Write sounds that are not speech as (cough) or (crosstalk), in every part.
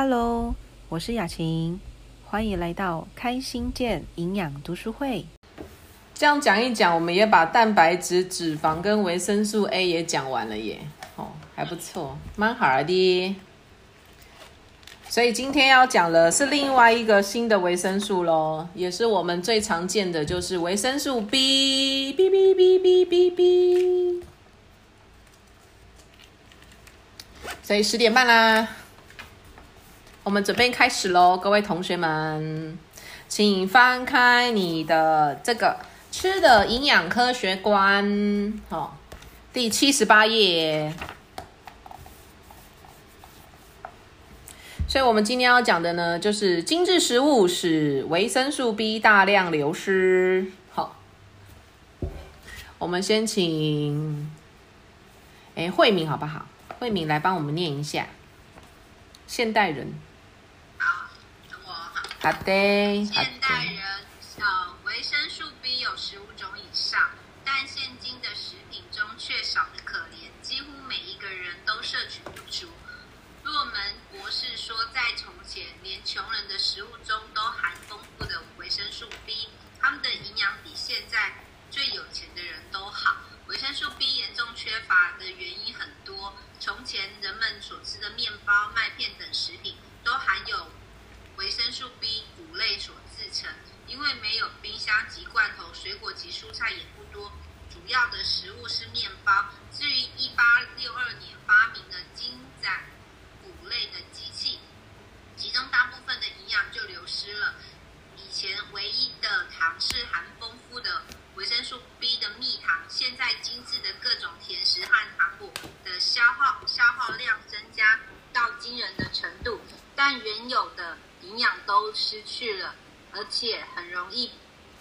Hello，我是雅琴，欢迎来到开心健营养读书会。这样讲一讲，我们也把蛋白质、脂肪跟维生素 A 也讲完了耶。哦，还不错，蛮好的。所以今天要讲的是另外一个新的维生素喽，也是我们最常见的，就是维生素 B。B B B B B B。所以十点半啦，我们准备开始喽，各位同学们，请翻开你的这个吃的营养科学观，哦，第七十八页。所以，我们今天要讲的呢，就是精致食物使维生素 B 大量流失。好，我们先请，哎，慧敏好不好？慧敏来帮我们念一下。现代人。现代人，呃，维生素 B 有十五种以上，但现今的食品中却少得可怜，几乎每一个人都摄取不足。洛门博士说，在从前，连穷人的食物中都含丰富的维生素 B，他们的营养比现在最有钱的人都好。维生素 B 严重缺乏的原因很多。从前人们所吃的面包、麦片等食品都含有维生素 B 谷类所制成，因为没有冰箱及罐头，水果及蔬菜也不多，主要的食物是面包。至于一八六二年发明的精盏谷类的机器，其中大部分的营养就流失了。以前唯一的糖是含丰富的维生素 B 的蜜糖，现在精致的各种甜食和糖果的消耗消耗量增加到惊人的程度，但原有的营养都失去了，而且很容易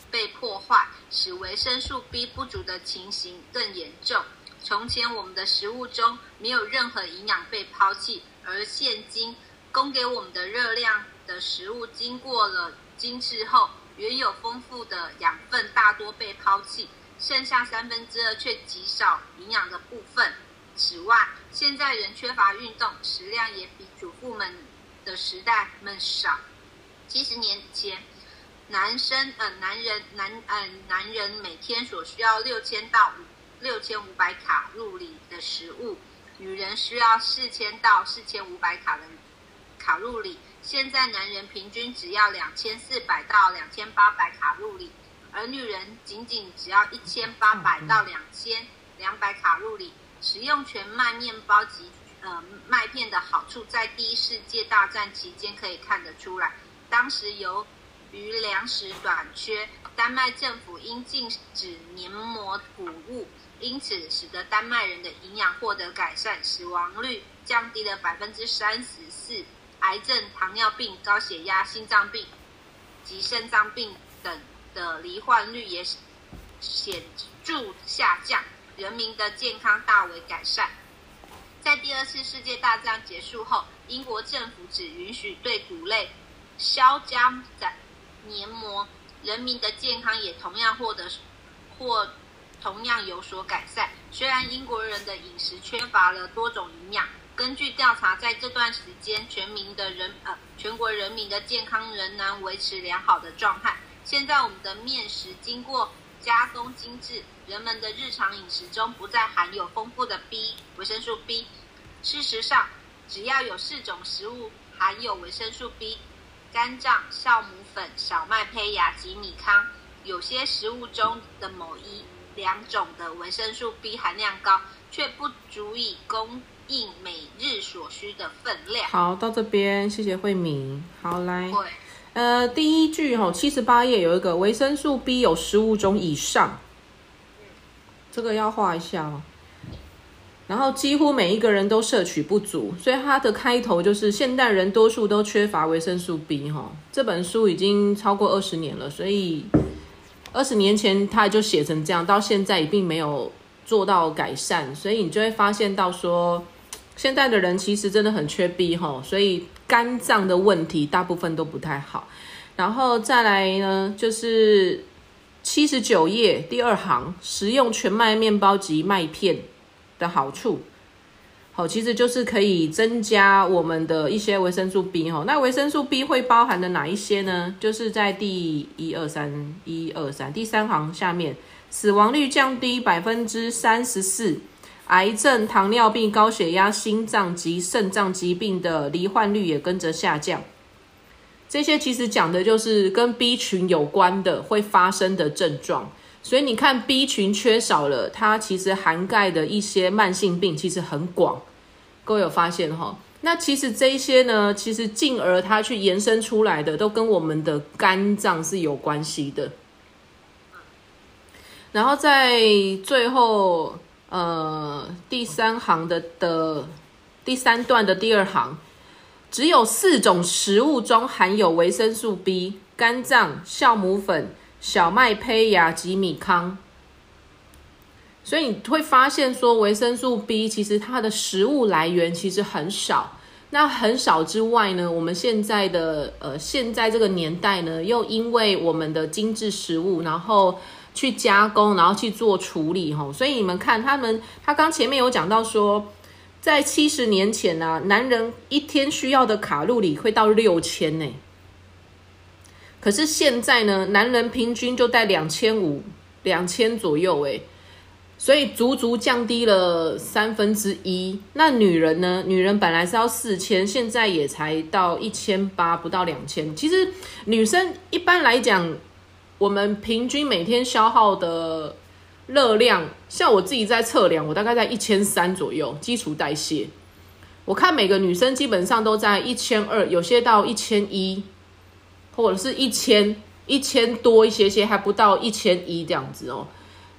被破坏，使维生素 B 不足的情形更严重。从前我们的食物中没有任何营养被抛弃，而现今供给我们的热量的食物经过了精制后，原有丰富的养分大多被抛弃，剩下三分之二却极少营养的部分。此外，现在人缺乏运动，食量也比祖父们的时代们少。七十年前，男生呃男人男呃男人每天所需要六千到五六千五百卡路里的食物，女人需要四千到四千五百卡的卡路里。现在男人平均只要两千四百到两千八百卡路里，而女人仅仅只要一千八百到两千两百卡路里。食用全麦面包及呃麦片的好处，在第一世界大战期间可以看得出来。当时由于粮食短缺，丹麦政府应禁止黏膜谷物，因此使得丹麦人的营养获得改善，死亡率降低了百分之三十四。癌症、糖尿病、高血压、心脏病及肾脏病等的罹患率也显著下降，人民的健康大为改善。在第二次世界大战结束后，英国政府只允许对谷类削加在黏膜，人民的健康也同样获得或同样有所改善。虽然英国人的饮食缺乏了多种营养。根据调查，在这段时间，全民的人呃，全国人民的健康仍然维持良好的状态。现在，我们的面食经过加工精致，人们的日常饮食中不再含有丰富的 B 维生素 B。事实上，只要有四种食物含有维生素 B：肝脏、酵母粉、小麦胚芽及米糠。有些食物中的某一两种的维生素 B 含量高，却不足以供。应每日所需的分量。好，到这边，谢谢慧敏。好，来，呃，第一句哈，七十八页有一个维生素 B 有十五种以上，这个要画一下哦。然后几乎每一个人都摄取不足，所以它的开头就是现代人多数都缺乏维生素 B 哈。这本书已经超过二十年了，所以二十年前他就写成这样，到现在也并没有做到改善，所以你就会发现到说。现在的人其实真的很缺 B 哈，所以肝脏的问题大部分都不太好。然后再来呢，就是七十九页第二行，食用全麦面包及麦片的好处。好，其实就是可以增加我们的一些维生素 B 哈。那维生素 B 会包含的哪一些呢？就是在第一二三一二三第三行下面，死亡率降低百分之三十四，癌症、糖尿病、高血压、心脏及肾脏疾病的罹患率也跟着下降。这些其实讲的就是跟 B 群有关的会发生的症状。所以你看，B 群缺少了，它其实涵盖的一些慢性病其实很广。各位有发现哈？那其实这些呢，其实进而它去延伸出来的，都跟我们的肝脏是有关系的。然后在最后，呃，第三行的的第三段的第二行，只有四种食物中含有维生素 B：肝脏、酵母粉。小麦胚芽及米糠，所以你会发现说维生素 B 其实它的食物来源其实很少。那很少之外呢，我们现在的呃现在这个年代呢，又因为我们的精致食物，然后去加工，然后去做处理哈，所以你们看他们，他刚前面有讲到说，在七十年前呢，男人一天需要的卡路里会到六千呢。可是现在呢，男人平均就在两千五、两千左右，诶，所以足足降低了三分之一。那女人呢？女人本来是要四千，现在也才到一千八，不到两千。其实女生一般来讲，我们平均每天消耗的热量，像我自己在测量，我大概在一千三左右，基础代谢。我看每个女生基本上都在一千二，有些到一千一。或者是一千一千多一些些，还不到一千一这样子哦，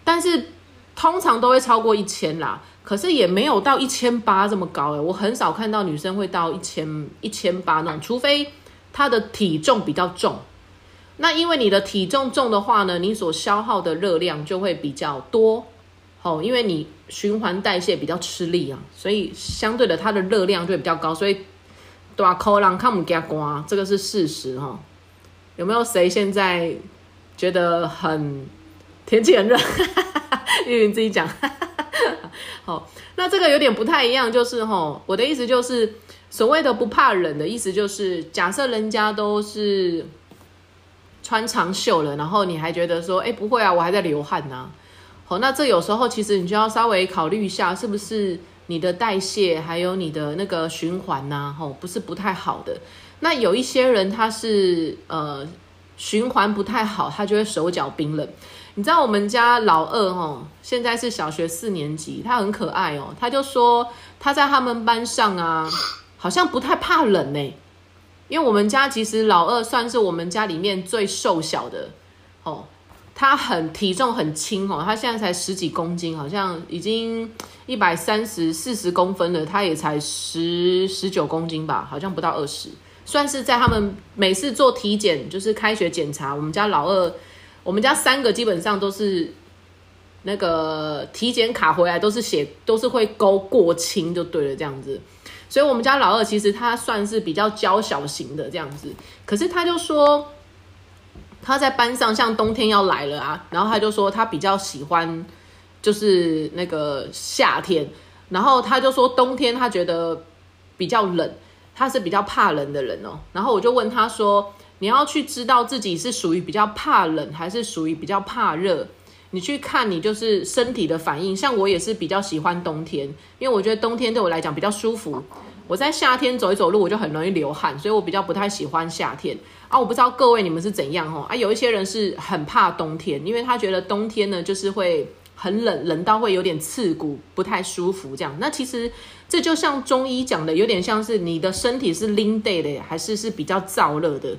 但是通常都会超过一千啦，可是也没有到一千八这么高诶，我很少看到女生会到一千一千八那种，除非她的体重比较重。那因为你的体重重的话呢，你所消耗的热量就会比较多，哦，因为你循环代谢比较吃力啊，所以相对的它的热量就会比较高，所以大口人看不加瓜，这个是事实哈。有没有谁现在觉得很天气很热？(laughs) 玉云自己讲。(laughs) 好，那这个有点不太一样，就是哈，我的意思就是所谓的不怕冷的意思，就是假设人家都是穿长袖了，然后你还觉得说，哎，不会啊，我还在流汗呢。好，那这有时候其实你就要稍微考虑一下，是不是你的代谢还有你的那个循环呐，吼，不是不太好的。那有一些人他是呃循环不太好，他就会手脚冰冷。你知道我们家老二哦，现在是小学四年级，他很可爱哦。他就说他在他们班上啊，好像不太怕冷呢。因为我们家其实老二算是我们家里面最瘦小的哦，他很体重很轻哦，他现在才十几公斤，好像已经一百三十四十公分了，他也才十十九公斤吧，好像不到二十。算是在他们每次做体检，就是开学检查，我们家老二，我们家三个基本上都是那个体检卡回来都是写都是会勾过轻就对了这样子，所以我们家老二其实他算是比较娇小型的这样子，可是他就说他在班上像冬天要来了啊，然后他就说他比较喜欢就是那个夏天，然后他就说冬天他觉得比较冷。他是比较怕冷的人哦，然后我就问他说：“你要去知道自己是属于比较怕冷，还是属于比较怕热？你去看你就是身体的反应。像我也是比较喜欢冬天，因为我觉得冬天对我来讲比较舒服。我在夏天走一走路，我就很容易流汗，所以我比较不太喜欢夏天啊。我不知道各位你们是怎样哦啊？有一些人是很怕冬天，因为他觉得冬天呢就是会很冷，冷到会有点刺骨，不太舒服这样。那其实。这就像中医讲的，有点像是你的身体是冷的，还是是比较燥热的？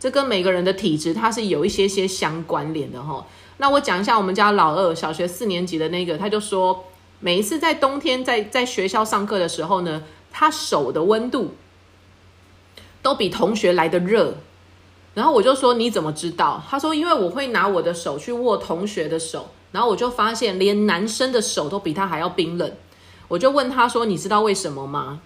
这跟每个人的体质它是有一些些相关联的哈。那我讲一下我们家老二小学四年级的那个，他就说，每一次在冬天在在学校上课的时候呢，他手的温度都比同学来的热。然后我就说你怎么知道？他说因为我会拿我的手去握同学的手，然后我就发现连男生的手都比他还要冰冷。我就问他说：“你知道为什么吗？”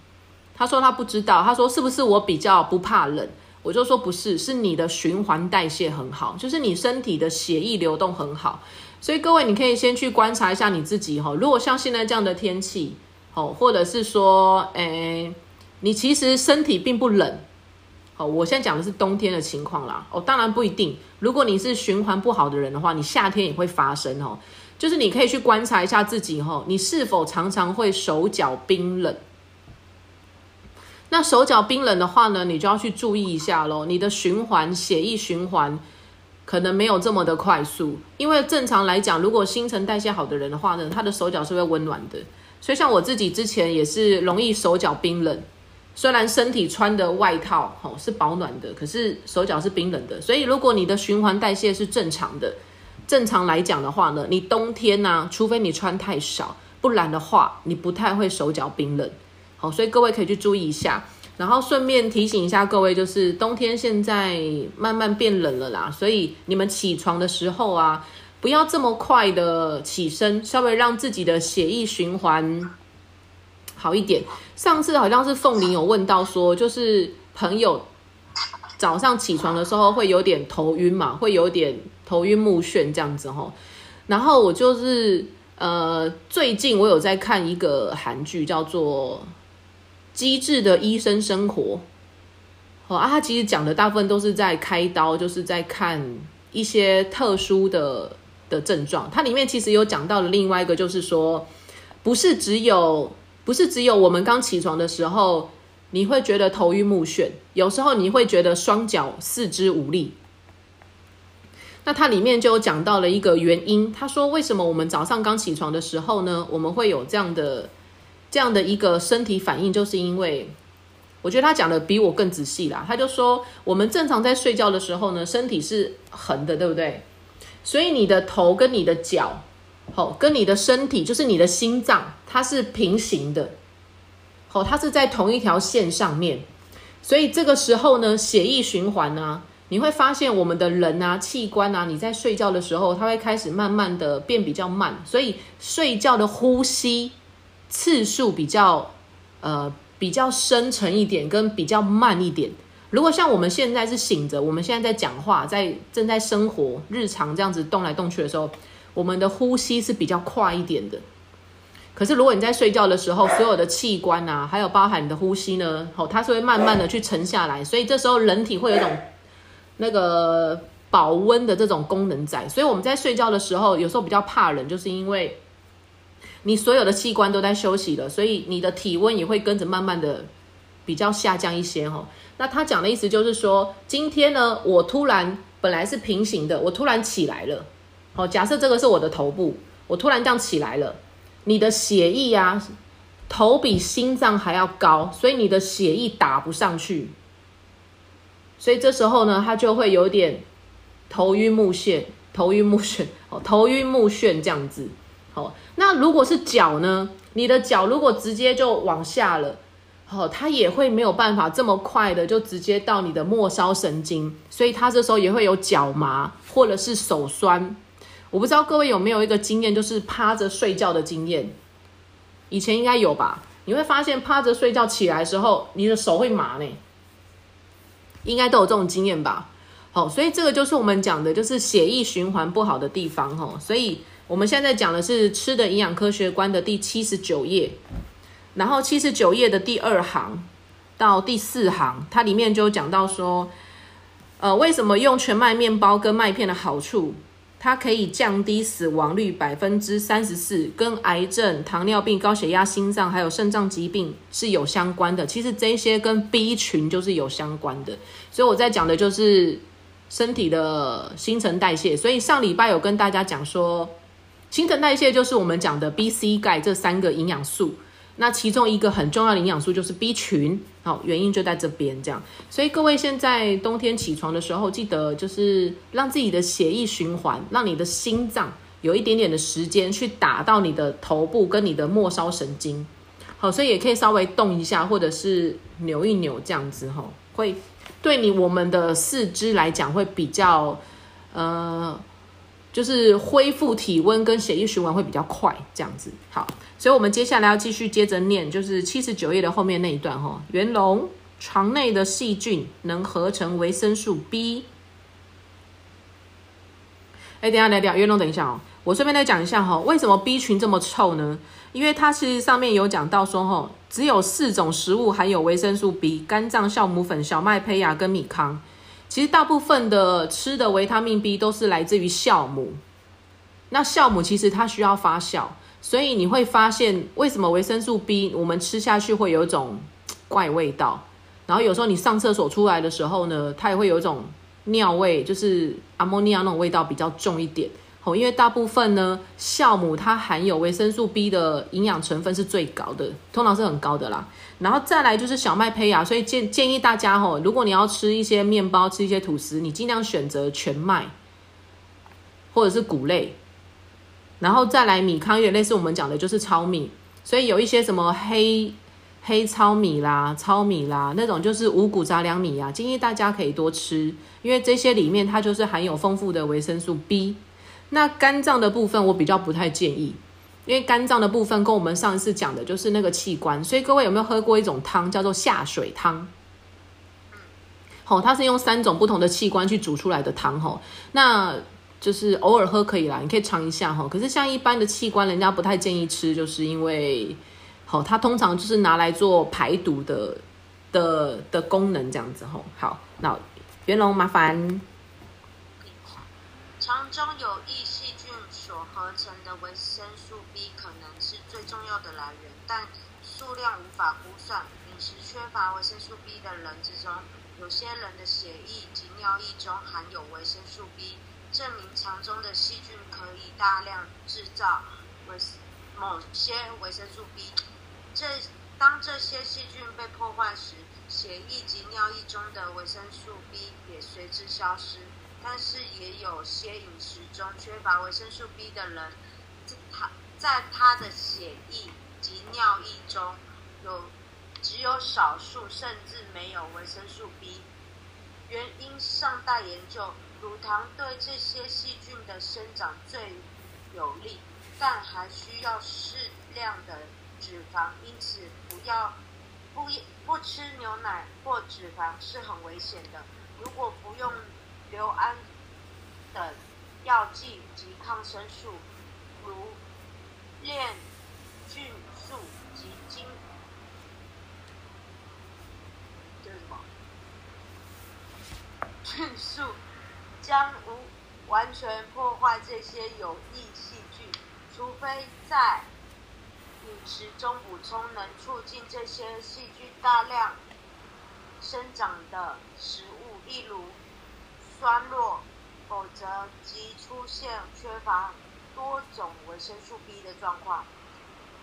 他说他不知道。他说：“是不是我比较不怕冷？”我就说：“不是，是你的循环代谢很好，就是你身体的血液流动很好。所以各位，你可以先去观察一下你自己哈。如果像现在这样的天气，好，或者是说，诶，你其实身体并不冷。哦，我现在讲的是冬天的情况啦。哦，当然不一定。如果你是循环不好的人的话，你夏天也会发生哦。就是你可以去观察一下自己哈，你是否常常会手脚冰冷？那手脚冰冷的话呢，你就要去注意一下喽。你的循环血液循环可能没有这么的快速，因为正常来讲，如果新陈代谢好的人的话呢，他的手脚是会温暖的。所以像我自己之前也是容易手脚冰冷，虽然身体穿的外套哦是保暖的，可是手脚是冰冷的。所以如果你的循环代谢是正常的。正常来讲的话呢，你冬天呢，除非你穿太少，不然的话，你不太会手脚冰冷。好，所以各位可以去注意一下。然后顺便提醒一下各位，就是冬天现在慢慢变冷了啦，所以你们起床的时候啊，不要这么快的起身，稍微让自己的血液循环好一点。上次好像是凤玲有问到说，就是朋友早上起床的时候会有点头晕嘛，会有点。头晕目眩这样子哈，然后我就是呃，最近我有在看一个韩剧，叫做《机智的医生生活》。哦啊，他其实讲的大部分都是在开刀，就是在看一些特殊的的症状。它里面其实有讲到了另外一个，就是说，不是只有不是只有我们刚起床的时候，你会觉得头晕目眩，有时候你会觉得双脚四肢无力。那它里面就有讲到了一个原因，他说为什么我们早上刚起床的时候呢，我们会有这样的这样的一个身体反应，就是因为我觉得他讲的比我更仔细啦。他就说我们正常在睡觉的时候呢，身体是横的，对不对？所以你的头跟你的脚，好，跟你的身体就是你的心脏，它是平行的，好，它是在同一条线上面。所以这个时候呢，血液循环呢。你会发现，我们的人啊、器官啊，你在睡觉的时候，它会开始慢慢的变比较慢，所以睡觉的呼吸次数比较呃比较深沉一点，跟比较慢一点。如果像我们现在是醒着，我们现在在讲话，在正在生活、日常这样子动来动去的时候，我们的呼吸是比较快一点的。可是如果你在睡觉的时候，所有的器官啊，还有包含你的呼吸呢，哦，它是会慢慢的去沉下来，所以这时候人体会有一种。那个保温的这种功能在，所以我们在睡觉的时候，有时候比较怕冷，就是因为你所有的器官都在休息了，所以你的体温也会跟着慢慢的比较下降一些哈。那他讲的意思就是说，今天呢，我突然本来是平行的，我突然起来了，好，假设这个是我的头部，我突然这样起来了，你的血液啊，头比心脏还要高，所以你的血液打不上去。所以这时候呢，他就会有点头晕目眩，头晕目眩，哦，头晕目眩这样子。好，那如果是脚呢？你的脚如果直接就往下了，哦，它也会没有办法这么快的就直接到你的末梢神经，所以它这时候也会有脚麻或者是手酸。我不知道各位有没有一个经验，就是趴着睡觉的经验，以前应该有吧？你会发现趴着睡觉起来的时候，你的手会麻呢。应该都有这种经验吧，好，所以这个就是我们讲的，就是血液循环不好的地方哈。所以我们现在讲的是吃的营养科学观的第七十九页，然后七十九页的第二行到第四行，它里面就讲到说，呃，为什么用全麦面包跟麦片的好处。它可以降低死亡率百分之三十四，跟癌症、糖尿病、高血压、心脏还有肾脏疾病是有相关的。其实这些跟 B 群就是有相关的，所以我在讲的就是身体的新陈代谢。所以上礼拜有跟大家讲说，新陈代谢就是我们讲的 B、C、钙这三个营养素。那其中一个很重要的营养素就是 B 群，好，原因就在这边这样。所以各位现在冬天起床的时候，记得就是让自己的血液循环，让你的心脏有一点点的时间去打到你的头部跟你的末梢神经，好，所以也可以稍微动一下，或者是扭一扭这样子哈，会对你我们的四肢来讲会比较呃。就是恢复体温跟血液循环会比较快，这样子好，所以我们接下来要继续接着念，就是七十九页的后面那一段哈。元龙肠内的细菌能合成维生素 B。哎，等下，等下，元龙，等一下哦。我顺便再讲一下哈，为什么 B 群这么臭呢？因为它其实上面有讲到说哈，只有四种食物含有维生素 B：肝脏、酵母粉、小麦胚芽跟米糠。其实大部分的吃的维他命 B 都是来自于酵母。那酵母其实它需要发酵，所以你会发现为什么维生素 B 我们吃下去会有一种怪味道。然后有时候你上厕所出来的时候呢，它也会有一种尿味，就是阿莫尼亚那种味道比较重一点。因为大部分呢酵母它含有维生素 B 的营养成分是最高的，通常是很高的啦。然后再来就是小麦胚芽，所以建建议大家吼，如果你要吃一些面包、吃一些吐司，你尽量选择全麦或者是谷类。然后再来米糠，也类似我们讲的就是糙米，所以有一些什么黑。黑糙米啦、糙米啦，那种就是五谷杂粮米啊，建议大家可以多吃，因为这些里面它就是含有丰富的维生素 B。那肝脏的部分我比较不太建议，因为肝脏的部分跟我们上一次讲的就是那个器官，所以各位有没有喝过一种汤叫做下水汤？好，它是用三种不同的器官去煮出来的汤吼，那就是偶尔喝可以啦，你可以尝一下哈。可是像一般的器官，人家不太建议吃，就是因为。好，它通常就是拿来做排毒的的的功能，这样子吼。好，那袁龙麻烦。肠中有益细菌所合成的维生素 B 可能是最重要的来源，但数量无法估算。饮食缺乏维生素 B 的人之中，有些人的血液及尿液中含有维生素 B，证明肠中的细菌可以大量制造维某些维生素 B。这当这些细菌被破坏时，血液及尿液中的维生素 B 也随之消失。但是也有些饮食中缺乏维生素 B 的人，他在他的血液及尿液中有只有少数甚至没有维生素 B。原因尚待研究。乳糖对这些细菌的生长最有利，但还需要适量的。脂肪，因此不要不不吃牛奶或脂肪是很危险的。如果服用硫胺等药剂及抗生素，如链菌素及金，这是什么？(laughs) 菌素将无完全破坏这些有益细菌，除非在。饮食中补充能促进这些细菌大量生长的食物，例如酸弱，否则即出现缺乏多种维生素 B 的状况。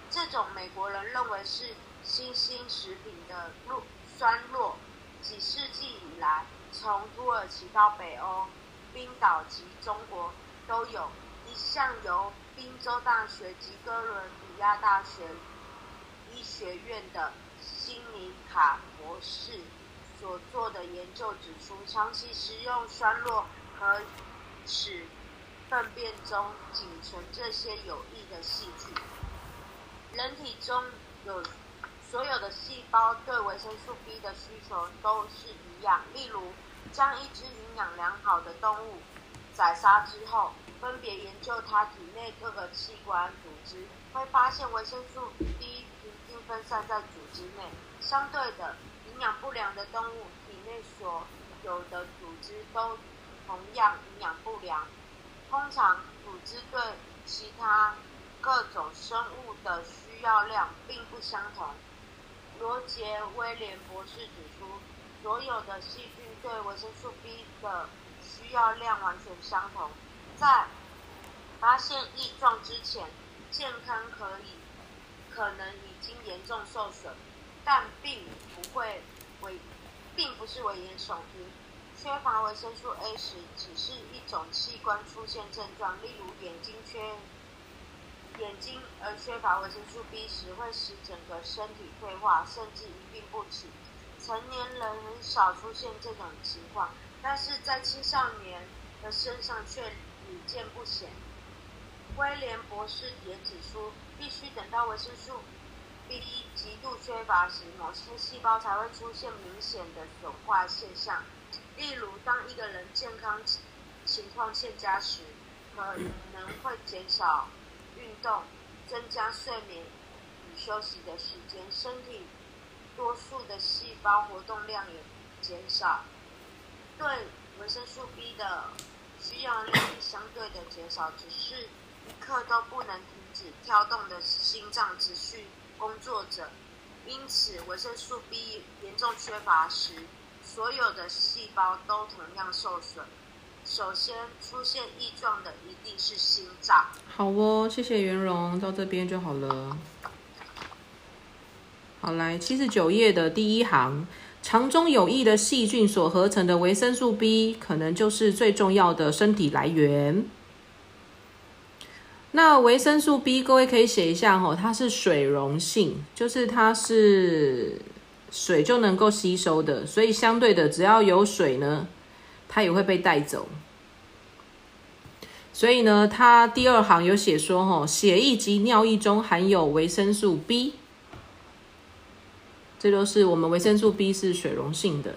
这种美国人认为是新兴食品的弱酸弱，几世纪以来，从土耳其到北欧、冰岛及中国，都有一项由宾州大学及哥伦比。亚大学医学院的辛尼卡博士所做的研究指出，长期食用酸酪可使粪便中仅存这些有益的细菌。人体中有所有的细胞对维生素 B 的需求都是一样。例如，将一只营养良好的动物宰杀之后，分别研究它体内各个器官组织。会发现维生素 B 平均分散在组织内，相对的，营养不良的动物体内所有的组织都同样营养不良。通常，组织对其他各种生物的需要量并不相同。罗杰威廉博士指出，所有的细菌对维生素 B 的需要量完全相同。在发现异状之前。健康可以可能已经严重受损，但并不会危，并不是危言耸听。缺乏维生素 A 时，只是一种器官出现症状，例如眼睛缺眼睛而缺乏维生素 B 时，会使整个身体退化，甚至一病不起。成年人很少出现这种情况，但是在青少年的身上却屡见不鲜。威廉博士也指出，必须等到维生素 B 极度缺乏时，某些细胞才会出现明显的损坏现象。例如，当一个人健康情况欠佳时，可能会减少运动，增加睡眠与休息的时间，身体多数的细胞活动量也减少，对维生素 B 的需要量也相对的减少，只是一刻都不能停止跳动的心脏持续工作者，因此维生素 B 严重缺乏时，所有的细胞都同样受损。首先出现异状的一定是心脏。好哦，谢谢袁荣，到这边就好了。好，来七十九页的第一行，肠中有益的细菌所合成的维生素 B，可能就是最重要的身体来源。那维生素 B，各位可以写一下哈，它是水溶性，就是它是水就能够吸收的，所以相对的，只要有水呢。它也会被带走，所以呢，它第二行有写说，哈，血液及尿液中含有维生素 B，这都是我们维生素 B 是水溶性的。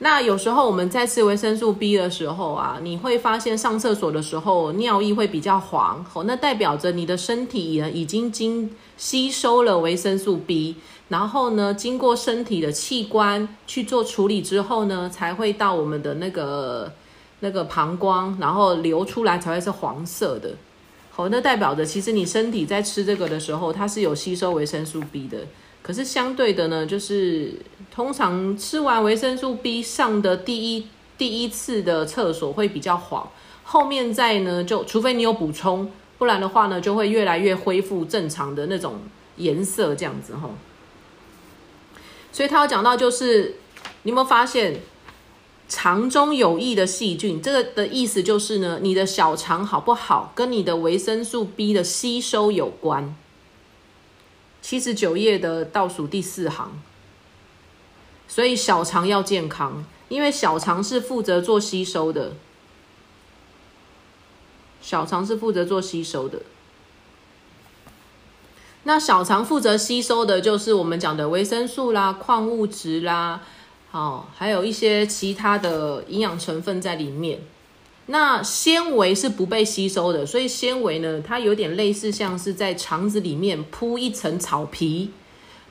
那有时候我们在吃维生素 B 的时候啊，你会发现上厕所的时候尿液会比较黄，哦，那代表着你的身体呢已经经吸收了维生素 B。然后呢，经过身体的器官去做处理之后呢，才会到我们的那个那个膀胱，然后流出来才会是黄色的。好，那代表着其实你身体在吃这个的时候，它是有吸收维生素 B 的。可是相对的呢，就是通常吃完维生素 B 上的第一第一次的厕所会比较黄，后面再呢就除非你有补充，不然的话呢就会越来越恢复正常的那种颜色这样子哈。所以他要讲到，就是你有没有发现，肠中有益的细菌，这个的意思就是呢，你的小肠好不好，跟你的维生素 B 的吸收有关。七十九页的倒数第四行，所以小肠要健康，因为小肠是负责做吸收的，小肠是负责做吸收的。那小肠负责吸收的就是我们讲的维生素啦、矿物质啦，好，还有一些其他的营养成分在里面。那纤维是不被吸收的，所以纤维呢，它有点类似像是在肠子里面铺一层草皮，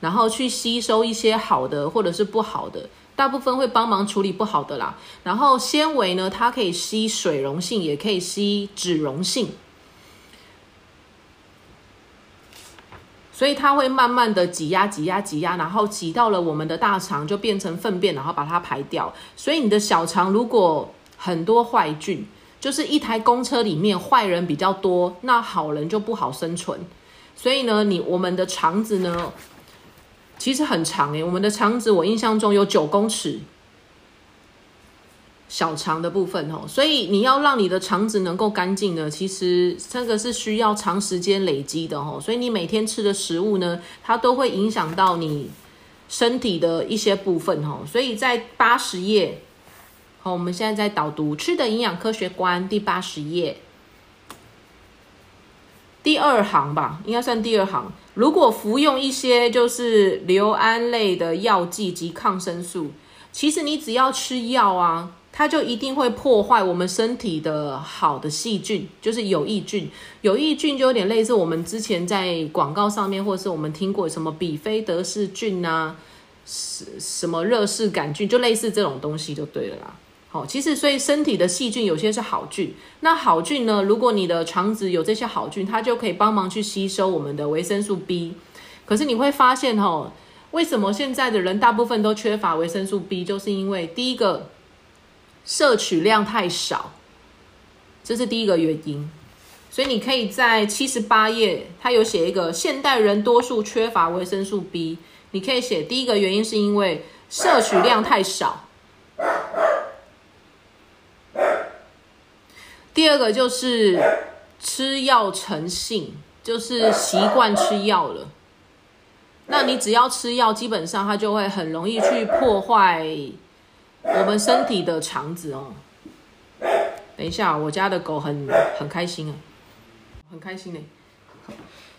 然后去吸收一些好的或者是不好的，大部分会帮忙处理不好的啦。然后纤维呢，它可以吸水溶性，也可以吸脂溶性。所以它会慢慢的挤压、挤压、挤压，然后挤到了我们的大肠，就变成粪便，然后把它排掉。所以你的小肠如果很多坏菌，就是一台公车里面坏人比较多，那好人就不好生存。所以呢，你我们的肠子呢，其实很长诶，我们的肠子我印象中有九公尺。小肠的部分哦，所以你要让你的肠子能够干净呢，其实这个是需要长时间累积的哦。所以你每天吃的食物呢，它都会影响到你身体的一些部分哦。所以在八十页，好，我们现在在导读《吃的营养科学观》第八十页第二行吧，应该算第二行。如果服用一些就是硫胺类的药剂及抗生素，其实你只要吃药啊。它就一定会破坏我们身体的好的细菌，就是有益菌。有益菌就有点类似我们之前在广告上面，或者是我们听过什么比菲德氏菌啊，什什么热氏杆菌，就类似这种东西就对了啦。好，其实所以身体的细菌有些是好菌，那好菌呢，如果你的肠子有这些好菌，它就可以帮忙去吸收我们的维生素 B。可是你会发现哈，为什么现在的人大部分都缺乏维生素 B，就是因为第一个。摄取量太少，这是第一个原因。所以你可以在七十八页，它有写一个现代人多数缺乏维生素 B。你可以写第一个原因是因为摄取量太少，第二个就是吃药成性，就是习惯吃药了。那你只要吃药，基本上它就会很容易去破坏。我们身体的肠子哦，等一下，我家的狗很很开心啊，很开心呢。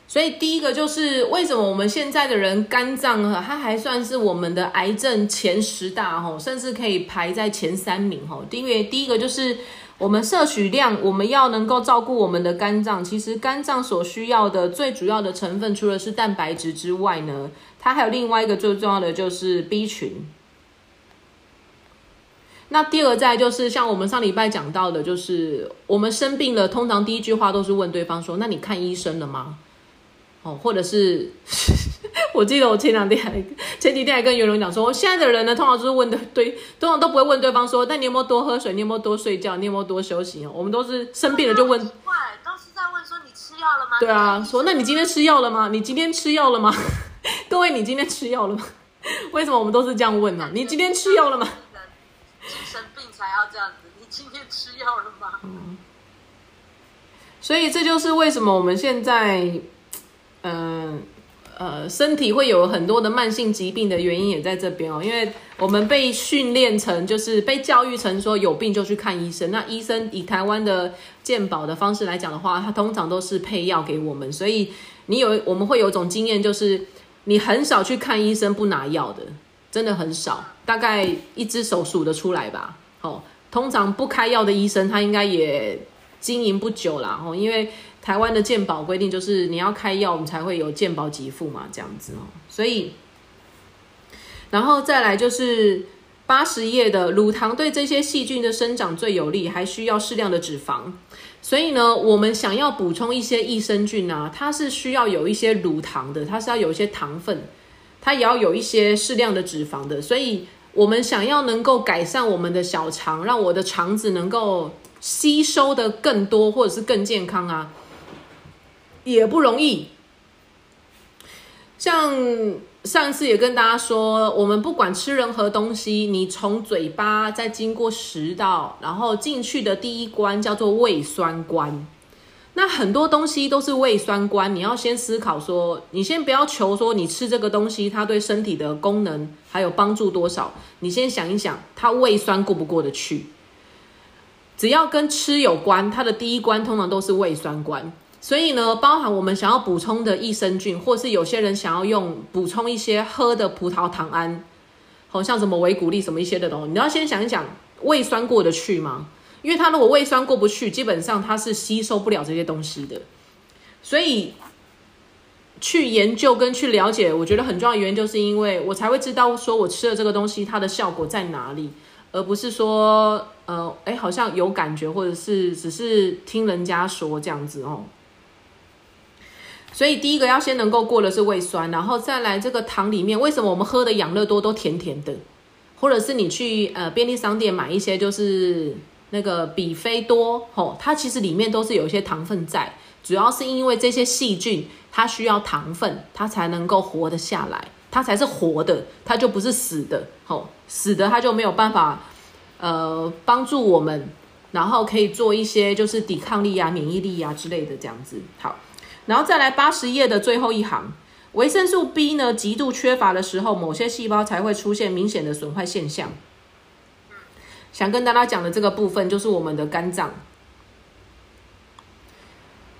所以第一个就是为什么我们现在的人肝脏啊，它还算是我们的癌症前十大吼，甚至可以排在前三名吼。因为第一个就是我们摄取量，我们要能够照顾我们的肝脏。其实肝脏所需要的最主要的成分，除了是蛋白质之外呢，它还有另外一个最重要的就是 B 群。那第二在就是像我们上礼拜讲到的，就是我们生病了，通常第一句话都是问对方说：“那你看医生了吗？”哦，或者是。(laughs) 我记得我前两天还前几天还跟袁龙讲说，我现在的人呢，通常都是问的对，通常都不会问对方说，那你有没有多喝水？你有没有多睡觉？你有没有多休息？哦，我们都是生病了就问，怪都是在问说你吃药了吗？对啊，说那你今天吃药了吗？你今天吃药了吗？(laughs) 各位，你今天吃药了吗？(laughs) 为什么我们都是这样问呢？你今天吃药了吗？精神病才要这样子，你今天吃药了吗？嗯，所以这就是为什么我们现在，嗯。呃，身体会有很多的慢性疾病的原因也在这边哦，因为我们被训练成，就是被教育成说有病就去看医生。那医生以台湾的健保的方式来讲的话，他通常都是配药给我们，所以你有我们会有一种经验，就是你很少去看医生不拿药的，真的很少，大概一只手数得出来吧。哦，通常不开药的医生，他应该也经营不久啦。哦，因为。台湾的健保规定就是你要开药，我们才会有健保给付嘛，这样子哦。所以，然后再来就是八十页的乳糖对这些细菌的生长最有利，还需要适量的脂肪。所以呢，我们想要补充一些益生菌啊，它是需要有一些乳糖的，它是要有一些糖分，它也要有一些适量的脂肪的。所以，我们想要能够改善我们的小肠，让我的肠子能够吸收的更多，或者是更健康啊。也不容易，像上次也跟大家说，我们不管吃任何东西，你从嘴巴再经过食道，然后进去的第一关叫做胃酸关。那很多东西都是胃酸关，你要先思考说，你先不要求说你吃这个东西它对身体的功能还有帮助多少，你先想一想，它胃酸过不过得去。只要跟吃有关，它的第一关通常都是胃酸关。所以呢，包含我们想要补充的益生菌，或是有些人想要用补充一些喝的葡萄糖胺，好像什么维骨力什么一些的东西，你要先想一想，胃酸过得去吗？因为它如果胃酸过不去，基本上它是吸收不了这些东西的。所以去研究跟去了解，我觉得很重要的原因，就是因为我才会知道说我吃了这个东西它的效果在哪里，而不是说呃，哎，好像有感觉，或者是只是听人家说这样子哦。所以第一个要先能够过的是胃酸，然后再来这个糖里面，为什么我们喝的养乐多都甜甜的？或者是你去呃便利商店买一些就是那个比菲多，吼，它其实里面都是有一些糖分在，主要是因为这些细菌它需要糖分，它才能够活得下来，它才是活的，它就不是死的，吼，死的它就没有办法呃帮助我们，然后可以做一些就是抵抗力啊、免疫力啊之类的这样子，好。然后再来八十页的最后一行，维生素 B 呢极度缺乏的时候，某些细胞才会出现明显的损坏现象。想跟大家讲的这个部分就是我们的肝脏。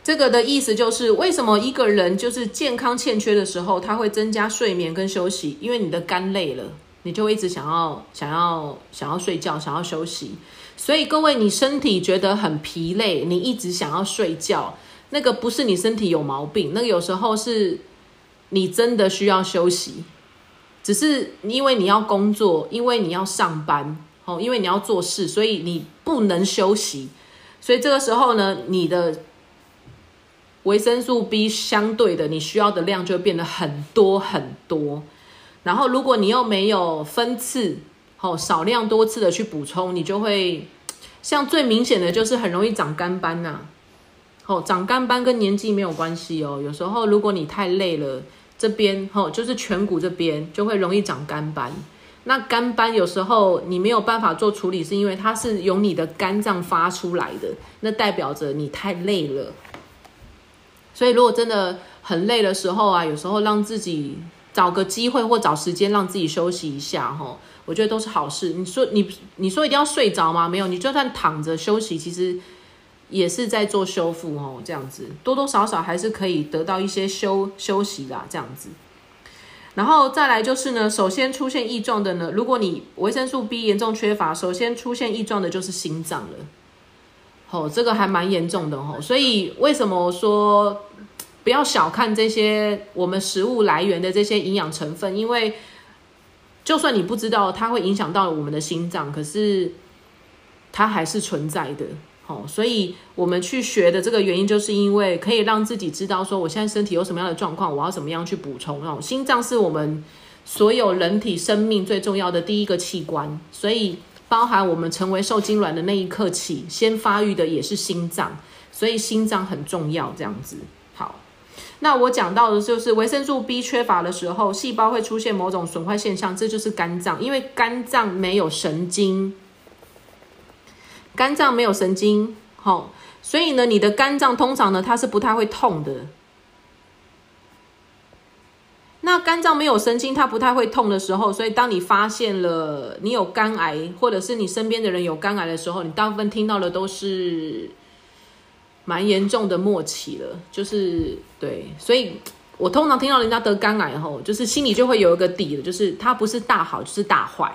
这个的意思就是，为什么一个人就是健康欠缺的时候，他会增加睡眠跟休息？因为你的肝累了，你就一直想要想要想要睡觉，想要休息。所以各位，你身体觉得很疲累，你一直想要睡觉。那个不是你身体有毛病，那个有时候是你真的需要休息，只是因为你要工作，因为你要上班，哦，因为你要做事，所以你不能休息。所以这个时候呢，你的维生素 B 相对的你需要的量就变得很多很多。然后如果你又没有分次，哦，少量多次的去补充，你就会像最明显的就是很容易长肝斑呐。哦，长肝斑跟年纪没有关系哦。有时候如果你太累了，这边哦就是颧骨这边就会容易长肝斑。那肝斑有时候你没有办法做处理，是因为它是由你的肝脏发出来的，那代表着你太累了。所以如果真的很累的时候啊，有时候让自己找个机会或找时间让自己休息一下，哈，我觉得都是好事。你说你你说一定要睡着吗？没有，你就算躺着休息，其实。也是在做修复哦，这样子多多少少还是可以得到一些休休息啦，这样子。然后再来就是呢，首先出现异状的呢，如果你维生素 B 严重缺乏，首先出现异状的就是心脏了。哦，这个还蛮严重的哦。所以为什么说不要小看这些我们食物来源的这些营养成分？因为就算你不知道它会影响到我们的心脏，可是它还是存在的。哦，所以我们去学的这个原因，就是因为可以让自己知道说，我现在身体有什么样的状况，我要怎么样去补充。哦，心脏是我们所有人体生命最重要的第一个器官，所以包含我们成为受精卵的那一刻起，先发育的也是心脏，所以心脏很重要。这样子，好，那我讲到的就是维生素 B 缺乏的时候，细胞会出现某种损坏现象，这就是肝脏，因为肝脏没有神经。肝脏没有神经，好，所以呢，你的肝脏通常呢，它是不太会痛的。那肝脏没有神经，它不太会痛的时候，所以当你发现了你有肝癌，或者是你身边的人有肝癌的时候，你大部分听到的都是蛮严重的末期了，就是对，所以我通常听到人家得肝癌后，就是心里就会有一个底了，就是它不是大好就是大坏。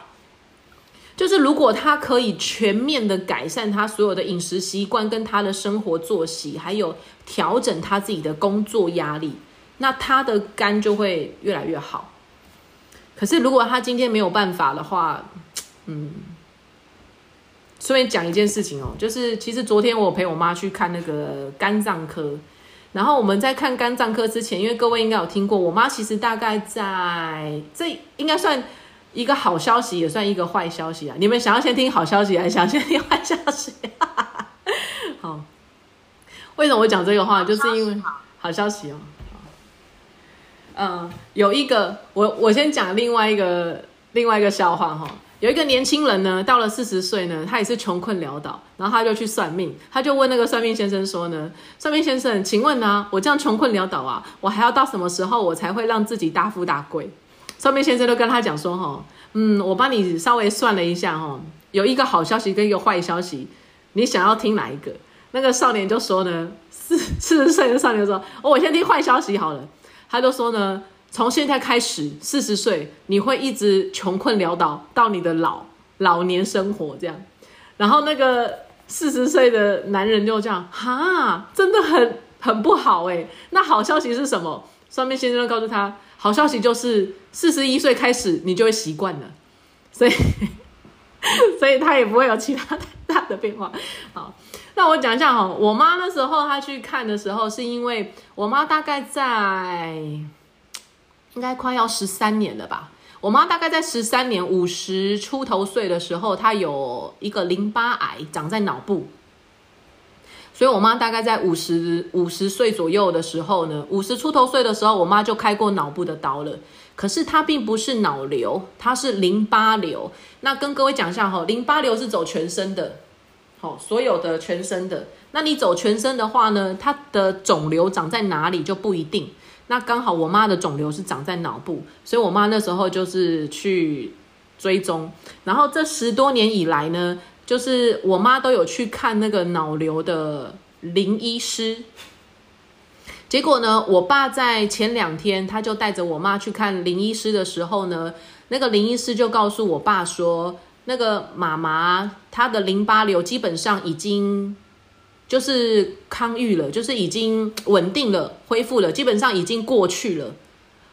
就是如果他可以全面的改善他所有的饮食习惯，跟他的生活作息，还有调整他自己的工作压力，那他的肝就会越来越好。可是如果他今天没有办法的话，嗯，顺便讲一件事情哦，就是其实昨天我陪我妈去看那个肝脏科，然后我们在看肝脏科之前，因为各位应该有听过，我妈其实大概在这应该算。一个好消息也算一个坏消息啊！你们想要先听好消息，还是想先听坏消息？(laughs) 好，为什么我讲这个话？就是因为好消息哦。嗯，有一个，我我先讲另外一个另外一个笑话哈。有一个年轻人呢，到了四十岁呢，他也是穷困潦倒，然后他就去算命，他就问那个算命先生说呢：“算命先生，请问呢，我这样穷困潦倒啊，我还要到什么时候我才会让自己大富大贵？”上面先生都跟他讲说：“哈，嗯，我帮你稍微算了一下，哈，有一个好消息跟一个坏消息，你想要听哪一个？”那个少年就说呢：“四四十岁的少年说，我先听坏消息好了。”他就说呢：“从现在开始，四十岁你会一直穷困潦倒到你的老老年生活这样。”然后那个四十岁的男人就这样：“哈，真的很很不好哎。那好消息是什么？”上面先生告诉他。好消息就是，四十一岁开始你就会习惯了，所以，(laughs) 所以他也不会有其他太大的变化。好，那我讲一下哈，我妈那时候她去看的时候，是因为我妈大概在应该快要十三年了吧。我妈大概在十三年五十出头岁的时候，她有一个淋巴癌长在脑部。所以，我妈大概在五十五十岁左右的时候呢，五十出头岁的时候，我妈就开过脑部的刀了。可是，它并不是脑瘤，它是淋巴瘤。那跟各位讲一下哈，淋巴瘤是走全身的，好，所有的全身的。那你走全身的话呢，它的肿瘤长在哪里就不一定。那刚好我妈的肿瘤是长在脑部，所以我妈那时候就是去追踪。然后这十多年以来呢。就是我妈都有去看那个脑瘤的林医师，结果呢，我爸在前两天他就带着我妈去看林医师的时候呢，那个林医师就告诉我爸说，那个妈妈她的淋巴瘤基本上已经就是康愈了，就是已经稳定了，恢复了，基本上已经过去了。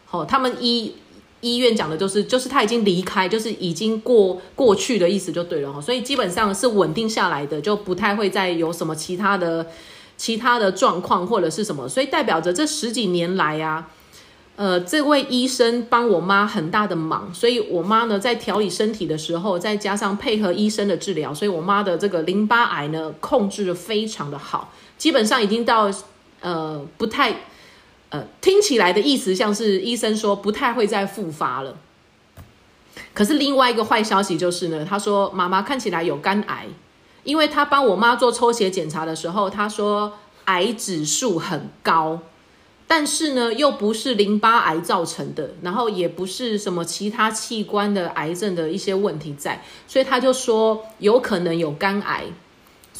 好，他们医。医院讲的就是，就是他已经离开，就是已经过过去的意思就对了哈，所以基本上是稳定下来的，就不太会再有什么其他的其他的状况或者是什么，所以代表着这十几年来呀，呃，这位医生帮我妈很大的忙，所以我妈呢在调理身体的时候，再加上配合医生的治疗，所以我妈的这个淋巴癌呢控制的非常的好，基本上已经到呃不太。呃，听起来的意思像是医生说不太会再复发了。可是另外一个坏消息就是呢，他说妈妈看起来有肝癌，因为他帮我妈做抽血检查的时候，他说癌指数很高，但是呢又不是淋巴癌造成的，然后也不是什么其他器官的癌症的一些问题在，所以他就说有可能有肝癌。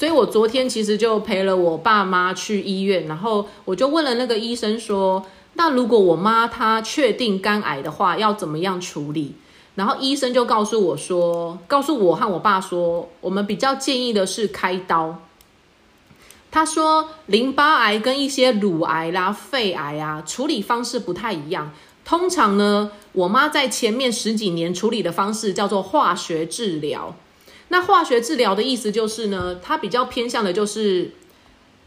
所以我昨天其实就陪了我爸妈去医院，然后我就问了那个医生说：“那如果我妈她确定肝癌的话，要怎么样处理？”然后医生就告诉我说：“告诉我和我爸说，我们比较建议的是开刀。他说淋巴癌跟一些乳癌啦、肺癌啊处理方式不太一样。通常呢，我妈在前面十几年处理的方式叫做化学治疗。那化学治疗的意思就是呢，它比较偏向的就是，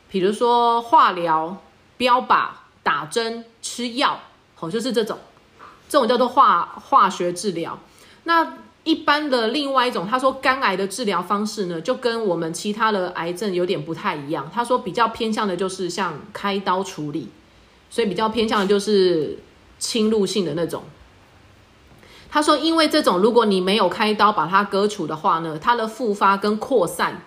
比如说化疗、标靶、打针、吃药，好，就是这种，这种叫做化化学治疗。那一般的另外一种，他说肝癌的治疗方式呢，就跟我们其他的癌症有点不太一样。他说比较偏向的就是像开刀处理，所以比较偏向的就是侵入性的那种。他说，因为这种如果你没有开刀把它割除的话呢，它的复发跟扩散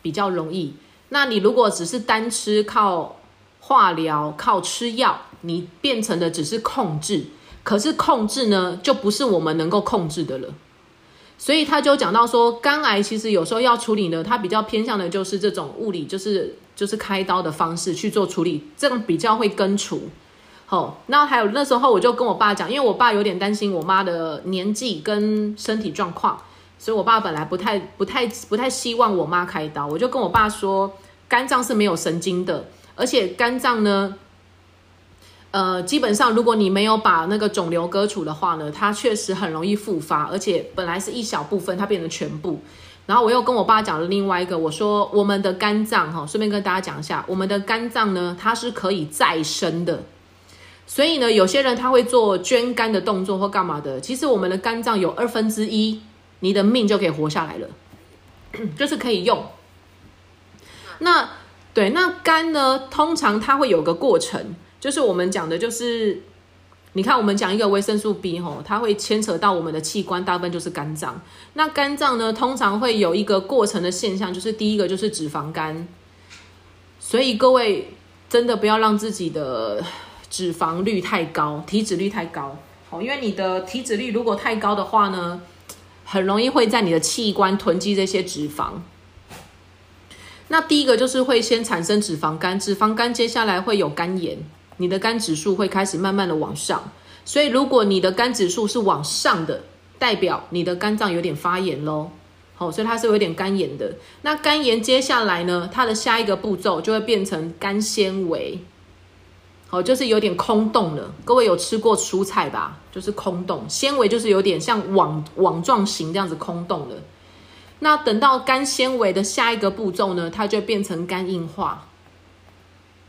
比较容易。那你如果只是单吃靠化疗、靠吃药，你变成的只是控制，可是控制呢，就不是我们能够控制的了。所以他就讲到说，肝癌其实有时候要处理呢，它比较偏向的就是这种物理，就是就是开刀的方式去做处理，这种比较会根除。好，那还有那时候我就跟我爸讲，因为我爸有点担心我妈的年纪跟身体状况，所以我爸本来不太不太不太希望我妈开刀，我就跟我爸说，肝脏是没有神经的，而且肝脏呢。呃，基本上如果你没有把那个肿瘤割除的话呢，它确实很容易复发，而且本来是一小部分，它变成全部。然后我又跟我爸讲了另外一个，我说我们的肝脏哈，顺便跟大家讲一下，我们的肝脏呢，它是可以再生的。所以呢，有些人他会做捐肝的动作或干嘛的，其实我们的肝脏有二分之一，你的命就可以活下来了，(clears throat) 就是可以用。那对，那肝呢，通常它会有个过程。就是我们讲的，就是你看，我们讲一个维生素 B 吼，它会牵扯到我们的器官，大部分就是肝脏。那肝脏呢，通常会有一个过程的现象，就是第一个就是脂肪肝。所以各位真的不要让自己的脂肪率太高，体脂率太高。好，因为你的体脂率如果太高的话呢，很容易会在你的器官囤积这些脂肪。那第一个就是会先产生脂肪肝，脂肪肝接下来会有肝炎。你的肝指数会开始慢慢的往上，所以如果你的肝指数是往上的，代表你的肝脏有点发炎喽。好，所以它是有点肝炎的。那肝炎接下来呢，它的下一个步骤就会变成肝纤维。好，就是有点空洞了。各位有吃过蔬菜吧？就是空洞，纤维就是有点像网网状型这样子空洞的。那等到肝纤维的下一个步骤呢，它就变成肝硬化。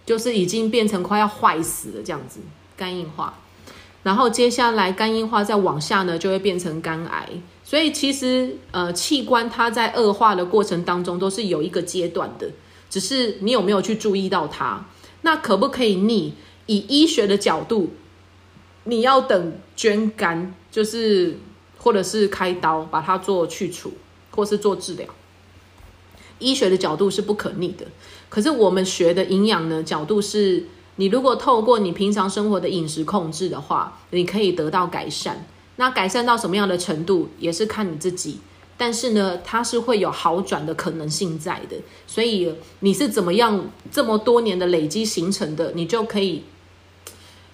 就是已经变成快要坏死了这样子，肝硬化，然后接下来肝硬化再往下呢，就会变成肝癌。所以其实呃，器官它在恶化的过程当中都是有一个阶段的，只是你有没有去注意到它？那可不可以逆？以医学的角度，你要等捐肝，就是或者是开刀把它做去除，或是做治疗。医学的角度是不可逆的。可是我们学的营养呢角度是，你如果透过你平常生活的饮食控制的话，你可以得到改善。那改善到什么样的程度，也是看你自己。但是呢，它是会有好转的可能性在的。所以你是怎么样这么多年的累积形成的，你就可以，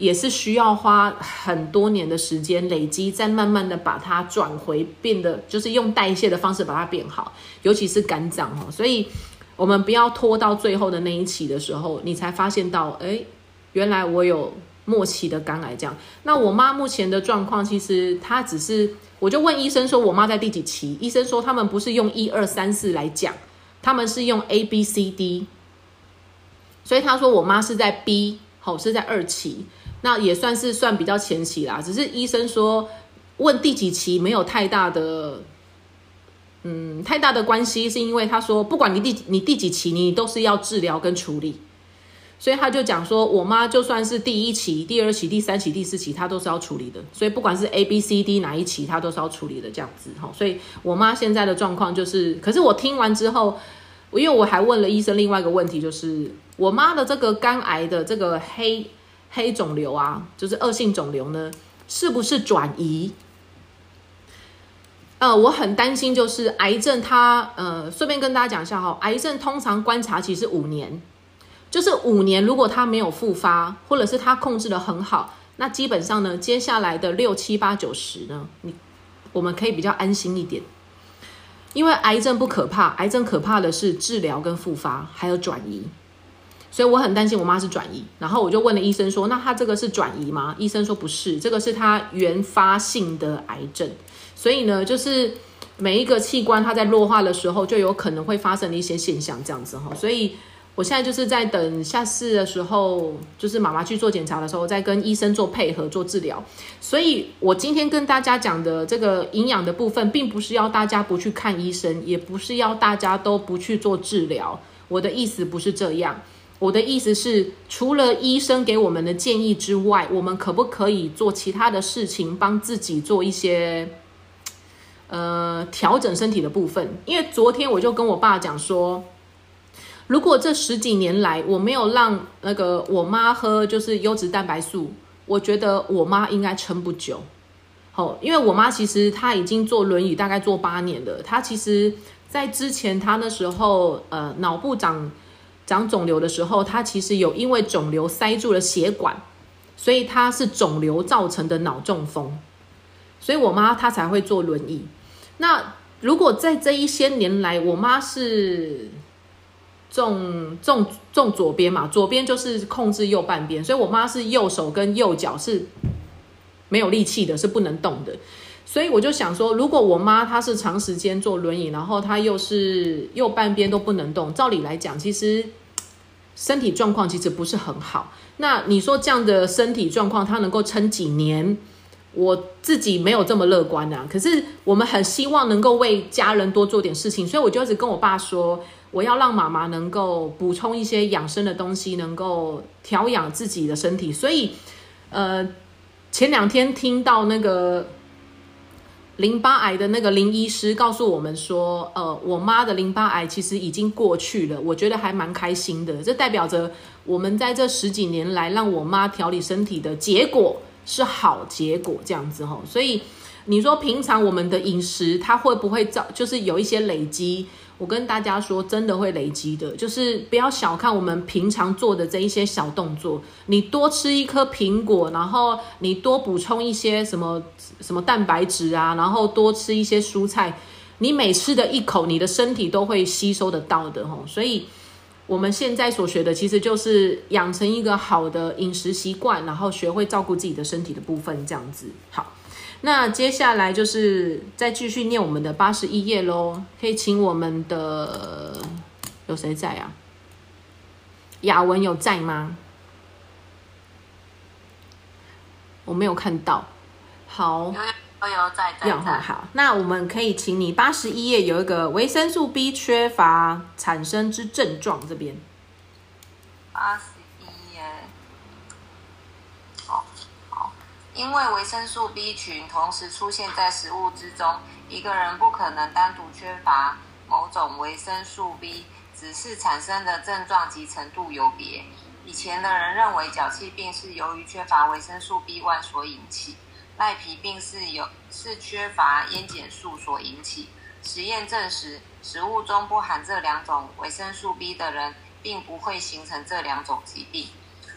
也是需要花很多年的时间累积，再慢慢的把它转回，变得就是用代谢的方式把它变好，尤其是肝脏哈。所以。我们不要拖到最后的那一期的时候，你才发现到，哎，原来我有末期的肝癌这样。那我妈目前的状况，其实她只是，我就问医生说，我妈在第几期？医生说他们不是用一二三四来讲，他们是用 A B C D。所以他说我妈是在 B，好是在二期，那也算是算比较前期啦。只是医生说问第几期没有太大的。嗯，太大的关系是因为他说，不管你第你第几期，你都是要治疗跟处理，所以他就讲说，我妈就算是第一期、第二期、第三期、第四期，她都是要处理的。所以不管是 A、B、C、D 哪一期，她都是要处理的这样子哈。所以我妈现在的状况就是，可是我听完之后，因为我还问了医生另外一个问题，就是我妈的这个肝癌的这个黑黑肿瘤啊，就是恶性肿瘤呢，是不是转移？呃，我很担心，就是癌症，它呃，顺便跟大家讲一下哈，癌症通常观察期是五年，就是五年，如果它没有复发，或者是它控制的很好，那基本上呢，接下来的六七八九十呢，你我们可以比较安心一点，因为癌症不可怕，癌症可怕的是治疗跟复发，还有转移。所以我很担心我妈是转移。然后我就问了医生说：“那她这个是转移吗？”医生说不是，这个是她原发性的癌症。所以呢，就是每一个器官它在弱化的时候，就有可能会发生一些现象，这样子哈。所以我现在就是在等下次的时候，就是妈妈去做检查的时候，再跟医生做配合做治疗。所以我今天跟大家讲的这个营养的部分，并不是要大家不去看医生，也不是要大家都不去做治疗。我的意思不是这样，我的意思是，除了医生给我们的建议之外，我们可不可以做其他的事情，帮自己做一些？呃，调整身体的部分，因为昨天我就跟我爸讲说，如果这十几年来我没有让那个我妈喝就是优质蛋白素，我觉得我妈应该撑不久。好，因为我妈其实她已经坐轮椅大概坐八年了，她其实在之前她那时候呃脑部长长肿瘤的时候，她其实有因为肿瘤塞住了血管，所以她是肿瘤造成的脑中风，所以我妈她才会坐轮椅。那如果在这一些年来，我妈是重重重左边嘛，左边就是控制右半边，所以我妈是右手跟右脚是没有力气的，是不能动的。所以我就想说，如果我妈她是长时间坐轮椅，然后她又是右半边都不能动，照理来讲，其实身体状况其实不是很好。那你说这样的身体状况，他能够撑几年？我自己没有这么乐观啊，可是我们很希望能够为家人多做点事情，所以我就一直跟我爸说，我要让妈妈能够补充一些养生的东西，能够调养自己的身体。所以，呃，前两天听到那个淋巴癌的那个林医师告诉我们说，呃，我妈的淋巴癌其实已经过去了，我觉得还蛮开心的。这代表着我们在这十几年来让我妈调理身体的结果。是好结果这样子吼，所以你说平常我们的饮食它会不会造，就是有一些累积？我跟大家说，真的会累积的，就是不要小看我们平常做的这一些小动作。你多吃一颗苹果，然后你多补充一些什么什么蛋白质啊，然后多吃一些蔬菜，你每吃的一口，你的身体都会吸收得到的吼，所以。我们现在所学的，其实就是养成一个好的饮食习惯，然后学会照顾自己的身体的部分，这样子。好，那接下来就是再继续念我们的八十一页喽。可以请我们的有谁在啊？雅文有在吗？我没有看到。好。有在在在。好，那我们可以请你八十一页有一个维生素 B 缺乏产生之症状这边。八十一页。好，好，因为维生素 B 群同时出现在食物之中，一个人不可能单独缺乏某种维生素 B，只是产生的症状及程度有别。以前的人认为脚气病是由于缺乏维生素 B one 所引起。赖皮病是有是缺乏烟碱素所引起。实验证实，食物中不含这两种维生素 B 的人，并不会形成这两种疾病。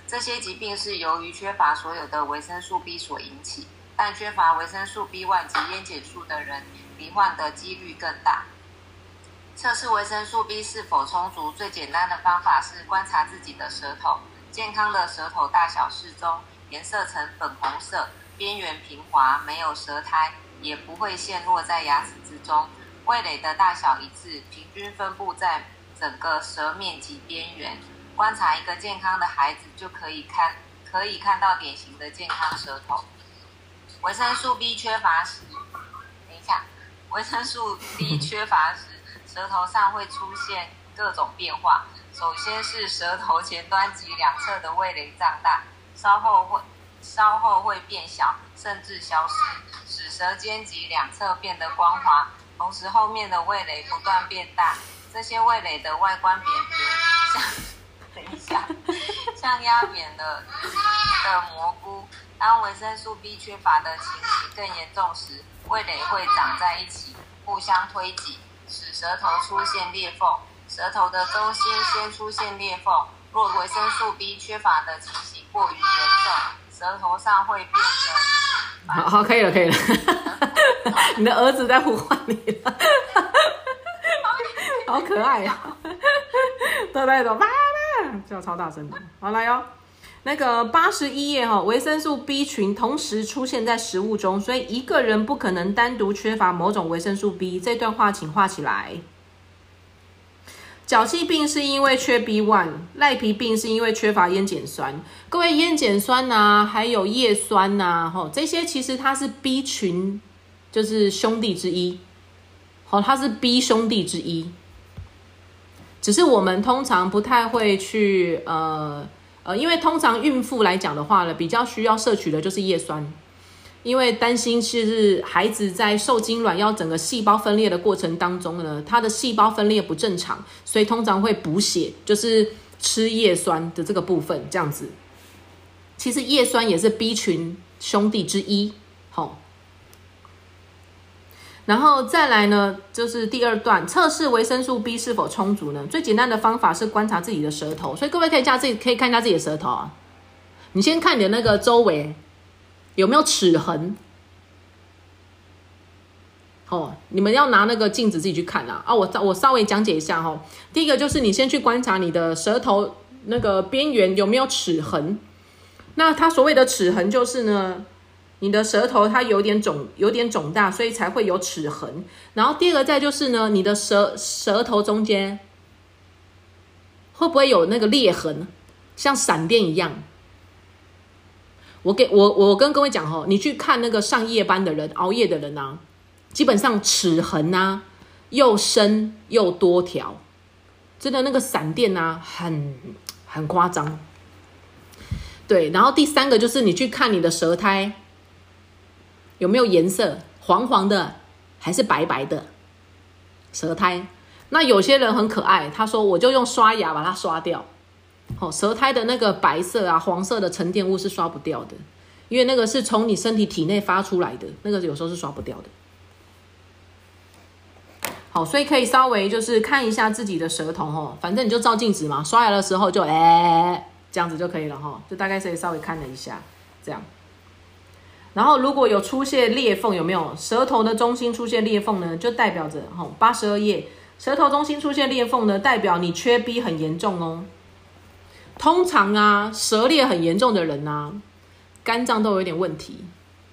这些疾病是由于缺乏所有的维生素 B 所引起，但缺乏维生素 B one 及烟碱素的人，罹患的几率更大。测试维生素 B 是否充足，最简单的方法是观察自己的舌头。健康的舌头大小适中，颜色呈粉红色。边缘平滑，没有舌苔，也不会陷落在牙齿之中。味蕾的大小一致，平均分布在整个舌面及边缘。观察一个健康的孩子，就可以看可以看到典型的健康舌头。维生素 B 缺乏时，等一下，维生素 B 缺乏时，舌头上会出现各种变化。首先是舌头前端及两侧的味蕾胀大，稍后会。稍后会变小，甚至消失，使舌尖及两侧变得光滑。同时，后面的味蕾不断变大。这些味蕾的外观扁平，像像压扁的的蘑菇。当维生素 B 缺乏的情形更严重时，味蕾会长在一起，互相推挤，使舌头出现裂缝。舌头的中心先出现裂缝。若维生素 B 缺乏的情形过于严重，舌头上会变成……好好，可以了，可以了。你的儿子在呼唤你了，(laughs) 好可爱呀！对对对，妈妈，叫超大声的。好来哟，那个八十一页哈，维生素 B 群同时出现在食物中，所以一个人不可能单独缺乏某种维生素 B。这段话请画起来。脚气病是因为缺 B one，赖皮病是因为缺乏烟碱酸。各位，烟碱酸呐，还有叶酸呐，吼，这些其实它是 B 群，就是兄弟之一。好，它是 B 兄弟之一。只是我们通常不太会去，呃呃，因为通常孕妇来讲的话呢，比较需要摄取的就是叶酸。因为担心是孩子在受精卵要整个细胞分裂的过程当中呢，他的细胞分裂不正常，所以通常会补血，就是吃叶酸的这个部分这样子。其实叶酸也是 B 群兄弟之一，好。然后再来呢，就是第二段测试维生素 B 是否充足呢？最简单的方法是观察自己的舌头，所以各位可以加自己可以看一下自己的舌头啊。你先看你的那个周围。有没有齿痕？哦，你们要拿那个镜子自己去看啊！啊，我我稍微讲解一下哈。第一个就是你先去观察你的舌头那个边缘有没有齿痕。那它所谓的齿痕就是呢，你的舌头它有点肿，有点肿大，所以才会有齿痕。然后第二个再就是呢，你的舌舌头中间会不会有那个裂痕，像闪电一样？我给我我跟各位讲哦，你去看那个上夜班的人、熬夜的人呐，基本上齿痕呐又深又多条，真的那个闪电呐很很夸张。对，然后第三个就是你去看你的舌苔有没有颜色，黄黄的还是白白的舌苔。那有些人很可爱，他说我就用刷牙把它刷掉。好，舌苔的那个白色啊、黄色的沉淀物是刷不掉的，因为那个是从你身体体内发出来的，那个有时候是刷不掉的。好，所以可以稍微就是看一下自己的舌头哦，反正你就照镜子嘛，刷牙的时候就哎这样子就可以了哈，就大概可以稍微看了一下这样。然后如果有出现裂缝，有没有舌头的中心出现裂缝呢？就代表着吼，八十二页舌头中心出现裂缝呢，代表你缺 B 很严重哦。通常啊，舌裂很严重的人啊，肝脏都有点问题，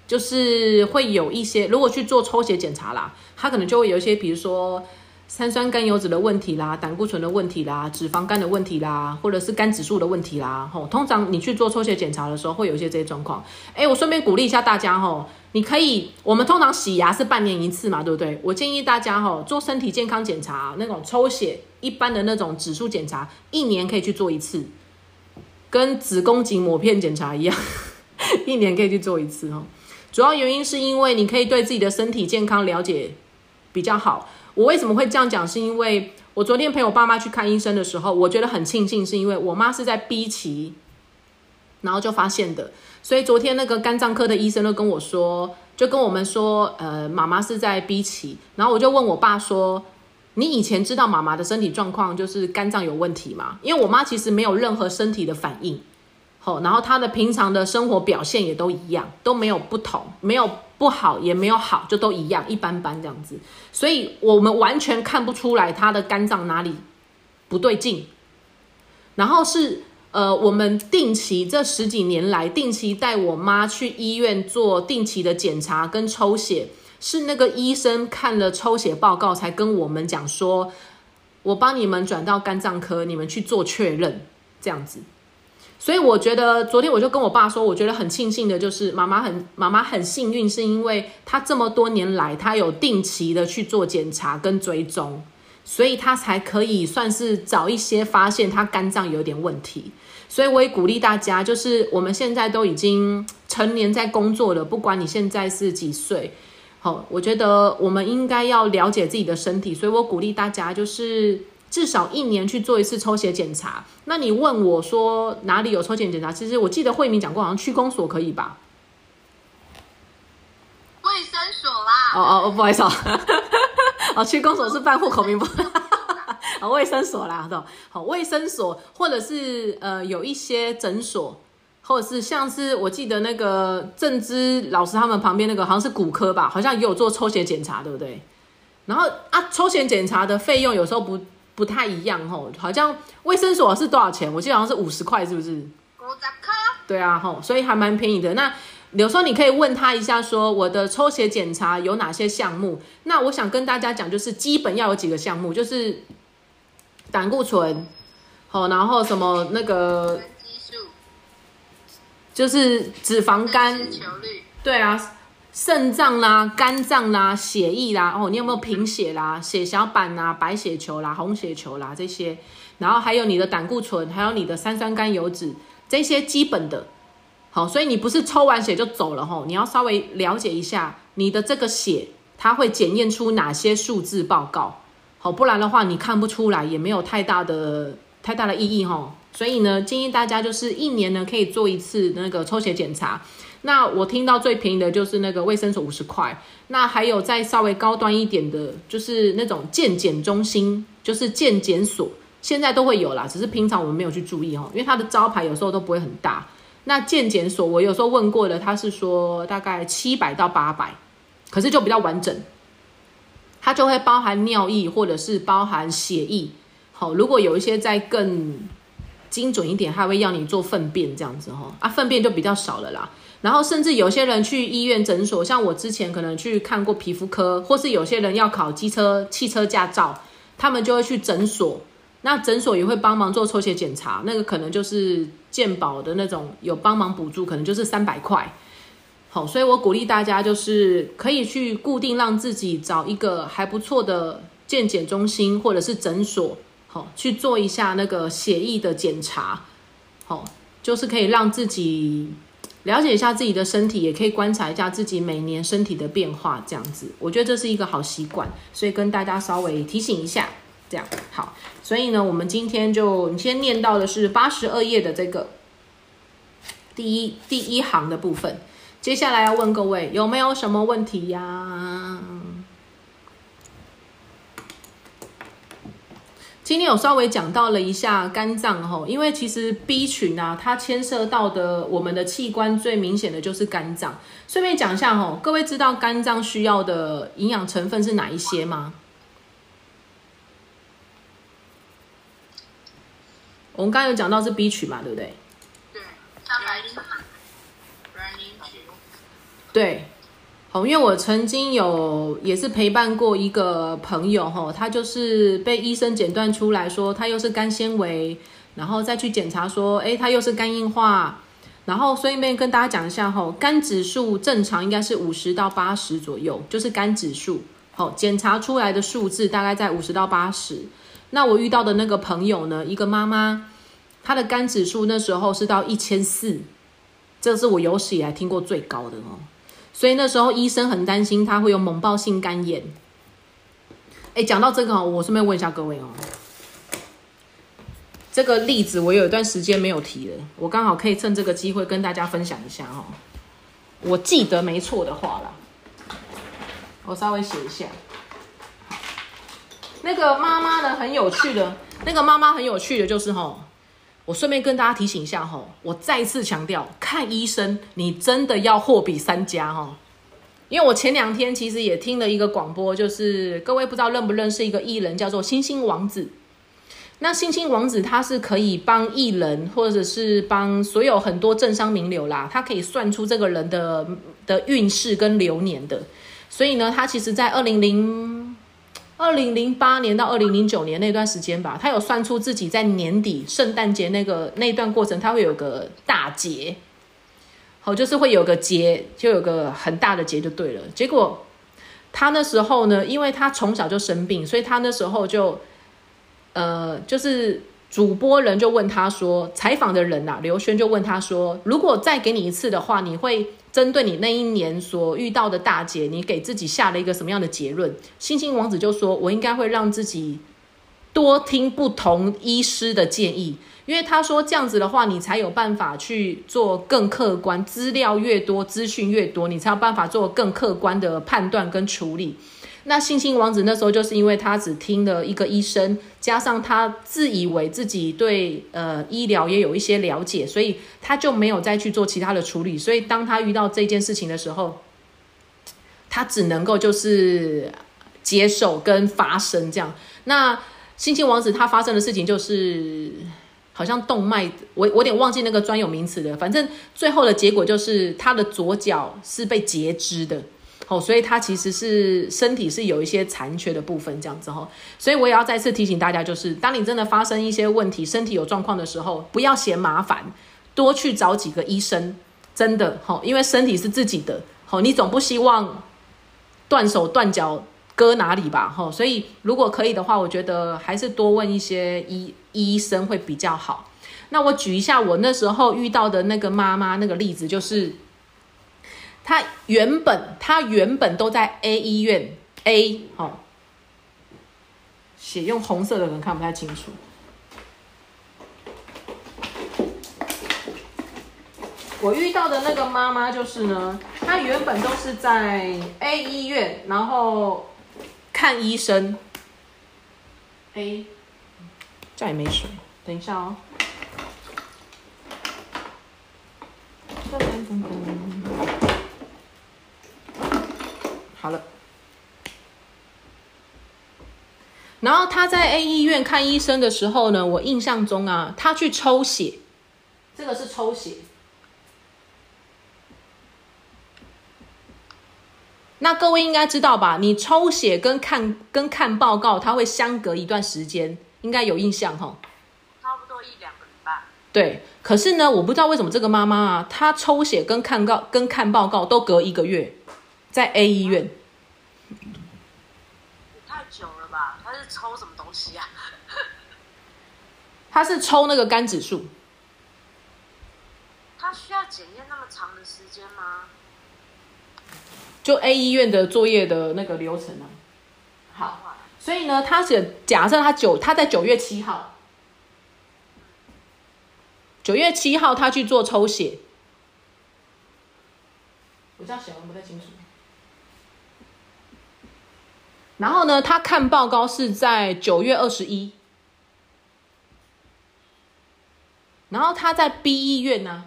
就是会有一些，如果去做抽血检查啦，他可能就会有一些，比如说三酸甘油脂的问题啦、胆固醇的问题啦、脂肪肝的问题啦，或者是肝指数的问题啦。吼，通常你去做抽血检查的时候，会有一些这些状况。哎，我顺便鼓励一下大家吼，你可以，我们通常洗牙是半年一次嘛，对不对？我建议大家吼，做身体健康检查那种抽血一般的那种指数检查，一年可以去做一次。跟子宫颈膜片检查一样，(laughs) 一年可以去做一次哦。主要原因是因为你可以对自己的身体健康了解比较好。我为什么会这样讲？是因为我昨天陪我爸妈去看医生的时候，我觉得很庆幸，是因为我妈是在 B 期，然后就发现的。所以昨天那个肝脏科的医生都跟我说，就跟我们说，呃，妈妈是在 B 期。然后我就问我爸说。你以前知道妈妈的身体状况就是肝脏有问题吗？因为我妈其实没有任何身体的反应，好，然后他的平常的生活表现也都一样，都没有不同，没有不好，也没有好，就都一样，一般般这样子，所以我们完全看不出来他的肝脏哪里不对劲。然后是呃，我们定期这十几年来定期带我妈去医院做定期的检查跟抽血。是那个医生看了抽血报告，才跟我们讲说，我帮你们转到肝脏科，你们去做确认，这样子。所以我觉得昨天我就跟我爸说，我觉得很庆幸的就是妈妈很妈妈很幸运，是因为她这么多年来，她有定期的去做检查跟追踪，所以她才可以算是早一些发现她肝脏有点问题。所以我也鼓励大家，就是我们现在都已经成年在工作了，不管你现在是几岁。好，我觉得我们应该要了解自己的身体，所以我鼓励大家，就是至少一年去做一次抽血检查。那你问我说哪里有抽血检查？其实我记得慧明讲过，好像区公所可以吧？卫生所啦。哦哦，不好意思哦，(laughs) 哦，区公所是办户口名簿，(laughs) 哦，卫生所啦，好，卫生所或者是呃有一些诊所。或者是像是我记得那个郑之老师他们旁边那个好像是骨科吧，好像也有做抽血检查，对不对？然后啊，抽血检查的费用有时候不不太一样吼，好像卫生所是多少钱？我记得好像是五十块，是不是？五十块。对啊，吼，所以还蛮便宜的。那有时候你可以问他一下，说我的抽血检查有哪些项目？那我想跟大家讲，就是基本要有几个项目，就是胆固醇，好，然后什么那个，就是脂肪肝，对啊。肾脏啦、肝脏啦、血液啦，哦，你有没有贫血啦、血小板啦、白血球啦、红血球啦这些？然后还有你的胆固醇，还有你的三酸甘油脂这些基本的。好，所以你不是抽完血就走了吼，你要稍微了解一下你的这个血，它会检验出哪些数字报告。好，不然的话你看不出来，也没有太大的太大的意义吼。所以呢，建议大家就是一年呢可以做一次那个抽血检查。那我听到最便宜的就是那个卫生所五十块，那还有再稍微高端一点的，就是那种健检中心，就是健检所，现在都会有啦，只是平常我们没有去注意哦，因为它的招牌有时候都不会很大。那健检所我有时候问过了，他是说大概七百到八百，可是就比较完整，它就会包含尿液或者是包含血液。好，如果有一些再更精准一点，还会要你做粪便这样子哦，啊，粪便就比较少了啦。然后甚至有些人去医院诊所，像我之前可能去看过皮肤科，或是有些人要考机车、汽车驾照，他们就会去诊所。那诊所也会帮忙做抽血检查，那个可能就是健保的那种有帮忙补助，可能就是三百块。好，所以我鼓励大家就是可以去固定让自己找一个还不错的健检中心或者是诊所，好去做一下那个血液的检查。好，就是可以让自己。了解一下自己的身体，也可以观察一下自己每年身体的变化，这样子，我觉得这是一个好习惯，所以跟大家稍微提醒一下，这样好。所以呢，我们今天就你先念到的是八十二页的这个第一第一行的部分，接下来要问各位有没有什么问题呀？今天有稍微讲到了一下肝脏吼，因为其实 B 群啊，它牵涉到的我们的器官最明显的就是肝脏。顺便讲一下吼，各位知道肝脏需要的营养成分是哪一些吗？我们刚刚有讲到是 B 群嘛，对不对？对，蛋白质，卵磷脂。对。因为我曾经有也是陪伴过一个朋友，哈，他就是被医生诊断出来说他又是肝纤维，然后再去检查说，哎，他又是肝硬化，然后所以面跟大家讲一下，哈，肝指数正常应该是五十到八十左右，就是肝指数，好，检查出来的数字大概在五十到八十。那我遇到的那个朋友呢，一个妈妈，她的肝指数那时候是到一千四，这是我有史以来听过最高的哦。所以那时候医生很担心他会有猛暴性肝炎。哎，讲到这个我顺便问一下各位哦，这个例子我有一段时间没有提了，我刚好可以趁这个机会跟大家分享一下哦。我记得没错的话啦，我稍微写一下。那个妈妈呢，很有趣的，那个妈妈很有趣的，就是哈。我顺便跟大家提醒一下哈，我再次强调，看医生你真的要货比三家哈，因为我前两天其实也听了一个广播，就是各位不知道认不认识一个艺人叫做星星王子。那星星王子他是可以帮艺人或者是帮所有很多政商名流啦，他可以算出这个人的的运势跟流年的，所以呢，他其实在二零零。二零零八年到二零零九年那段时间吧，他有算出自己在年底圣诞节那个那段过程，他会有个大劫，好，就是会有个劫，就有个很大的劫就对了。结果他那时候呢，因为他从小就生病，所以他那时候就，呃，就是主播人就问他说，采访的人呐，刘轩就问他说，如果再给你一次的话，你会？针对你那一年所遇到的大姐，你给自己下了一个什么样的结论？星星王子就说：“我应该会让自己多听不同医师的建议，因为他说这样子的话，你才有办法去做更客观，资料越多，资讯越多，你才有办法做更客观的判断跟处理。”那星星王子那时候就是因为他只听了一个医生，加上他自以为自己对呃医疗也有一些了解，所以他就没有再去做其他的处理。所以当他遇到这件事情的时候，他只能够就是接受跟发生这样。那星星王子他发生的事情就是好像动脉，我我有点忘记那个专有名词了。反正最后的结果就是他的左脚是被截肢的。哦，所以他其实是身体是有一些残缺的部分，这样子哈。所以我也要再次提醒大家，就是当你真的发生一些问题，身体有状况的时候，不要嫌麻烦，多去找几个医生，真的哈，因为身体是自己的，好，你总不希望断手断脚割哪里吧，哈。所以如果可以的话，我觉得还是多问一些医医生会比较好。那我举一下我那时候遇到的那个妈妈那个例子，就是。他原本他原本都在 A 医院 A 哦，写用红色的可能看不太清楚。我遇到的那个妈妈就是呢，她原本都是在 A 医院，然后看医生。A，这也没水，等一下哦。好了，然后他在 A 医院看医生的时候呢，我印象中啊，他去抽血，这个是抽血。那各位应该知道吧？你抽血跟看跟看报告，它会相隔一段时间，应该有印象哈。差不多一两个礼拜。对，可是呢，我不知道为什么这个妈妈啊，她抽血跟看告跟看报告都隔一个月。在 A 医院，也太久了吧？他是抽什么东西啊？他是抽那个肝指数。他需要检验那么长的时间吗？就 A 医院的作业的那个流程呢？好，所以呢，他是假设他九，他在九月七号，九月七号他去做抽血。我这样写我不太清楚。然后呢，他看报告是在九月二十一，然后他在 B 医院呢，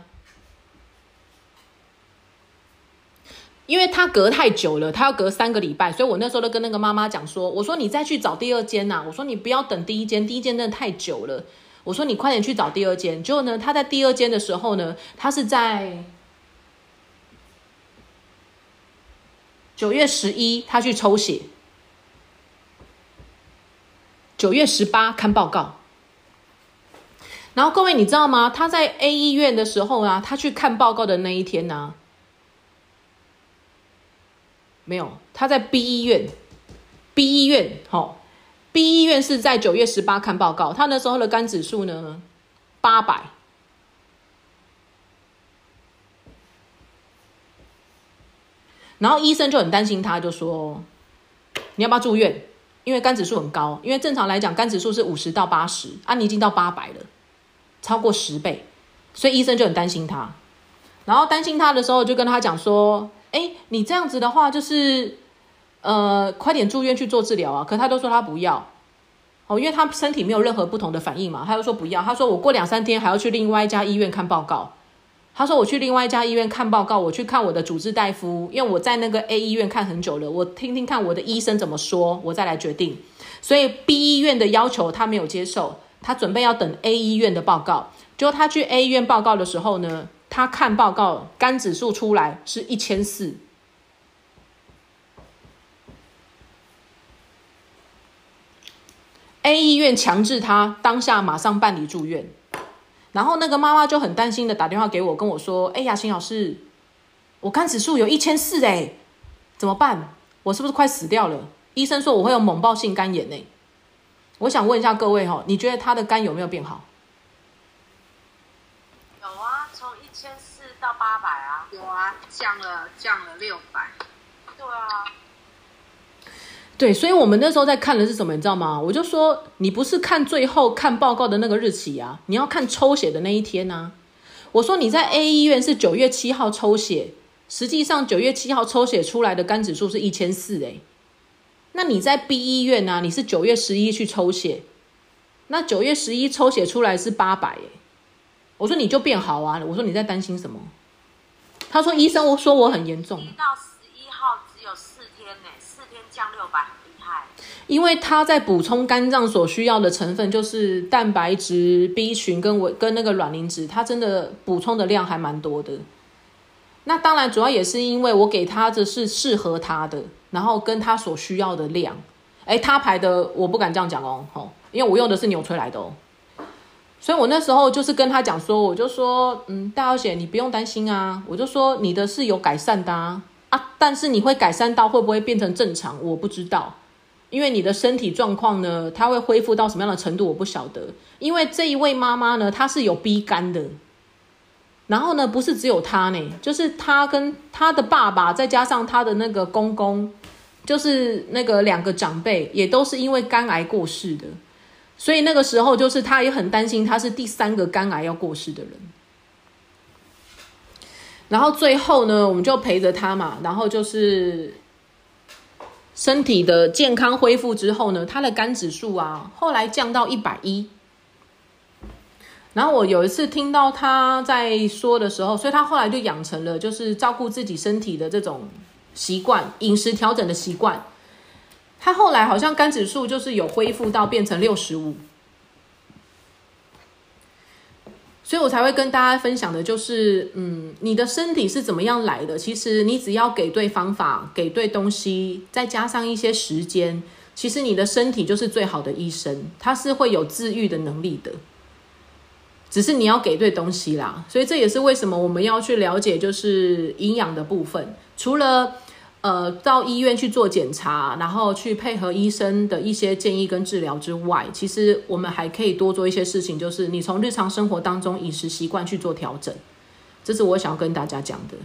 因为他隔太久了，他要隔三个礼拜，所以我那时候都跟那个妈妈讲说，我说你再去找第二间呐，我说你不要等第一间，第一间真的太久了，我说你快点去找第二间。结果呢，他在第二间的时候呢，他是在九月十一，他去抽血。九月十八看报告，然后各位你知道吗？他在 A 医院的时候啊，他去看报告的那一天呢，没有，他在 B 医院，B 医院，好，B 医院是在九月十八看报告，他那时候的肝指数呢八百，然后医生就很担心他，就说你要不要住院？因为肝指数很高，因为正常来讲肝指数是五十到八十，啊，你已经到八百了，超过十倍，所以医生就很担心他。然后担心他的时候，就跟他讲说：“哎，你这样子的话，就是呃，快点住院去做治疗啊。”可他都说他不要，哦，因为他身体没有任何不同的反应嘛，他就说不要。他说我过两三天还要去另外一家医院看报告。他说：“我去另外一家医院看报告，我去看我的主治大夫，因为我在那个 A 医院看很久了，我听听看我的医生怎么说，我再来决定。所以 B 医院的要求他没有接受，他准备要等 A 医院的报告。就他去 A 医院报告的时候呢，他看报告，肝指数出来是一千四，A 医院强制他当下马上办理住院。”然后那个妈妈就很担心的打电话给我，跟我说：“哎呀，秦老师，我肝指数有一千四哎，怎么办？我是不是快死掉了？医生说我会有猛暴性肝炎呢。我想问一下各位哈，你觉得他的肝有没有变好？有啊，从一千四到八百啊，有啊，降了降了六百。对啊。”对，所以我们那时候在看的是什么，你知道吗？我就说你不是看最后看报告的那个日期啊，你要看抽血的那一天呐。我说你在 A 医院是九月七号抽血，实际上九月七号抽血出来的肝指数是一千四哎。那你在 B 医院呢？你是九月十一去抽血，那九月十一抽血出来是八百哎。我说你就变好啊，我说你在担心什么？他说医生我说我很严重十一号只有四天呢，四天降六百。害？因为它在补充肝脏所需要的成分，就是蛋白质、B 群跟维跟那个卵磷脂，它真的补充的量还蛮多的。那当然，主要也是因为我给他的是适合他的，然后跟他所需要的量。哎，他排的我不敢这样讲哦，吼，因为我用的是纽崔莱的哦。所以我那时候就是跟他讲说，我就说，嗯，大小姐你不用担心啊，我就说你的是有改善的啊，啊，但是你会改善到会不会变成正常，我不知道。因为你的身体状况呢，它会恢复到什么样的程度，我不晓得。因为这一位妈妈呢，她是有 B 肝的，然后呢，不是只有她呢，就是她跟她的爸爸，再加上她的那个公公，就是那个两个长辈，也都是因为肝癌过世的。所以那个时候，就是她也很担心，她是第三个肝癌要过世的人。然后最后呢，我们就陪着他嘛，然后就是。身体的健康恢复之后呢，他的肝指数啊，后来降到一百一。然后我有一次听到他在说的时候，所以他后来就养成了就是照顾自己身体的这种习惯，饮食调整的习惯。他后来好像肝指数就是有恢复到变成六十五。所以我才会跟大家分享的，就是，嗯，你的身体是怎么样来的？其实你只要给对方法，给对东西，再加上一些时间，其实你的身体就是最好的医生，它是会有治愈的能力的。只是你要给对东西啦。所以这也是为什么我们要去了解，就是营养的部分，除了。呃，到医院去做检查，然后去配合医生的一些建议跟治疗之外，其实我们还可以多做一些事情，就是你从日常生活当中饮食习惯去做调整，这是我想要跟大家讲的。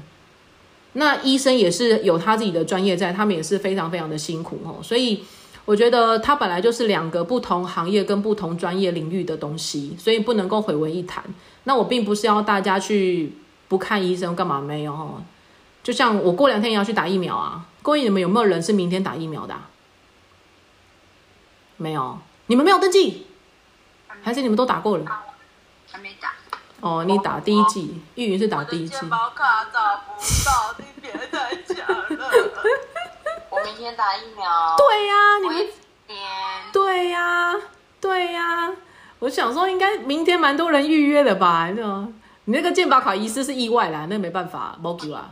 那医生也是有他自己的专业在，他们也是非常非常的辛苦哦。所以我觉得他本来就是两个不同行业跟不同专业领域的东西，所以不能够混为一谈。那我并不是要大家去不看医生干嘛没有就像我过两天也要去打疫苗啊！各位，你们有没有人是明天打疫苗的？没有，你们没有登记，还是你们都打过了？还没打。哦，你打第一季，玉云是打第一季。保卡找不到，你别再讲了。(laughs) 我明天打疫苗。对呀，你们。对呀，对呀，我想说应该明天蛮多人预约的吧？那，你那个健保卡遗失是意外啦，那没办法，没救啊。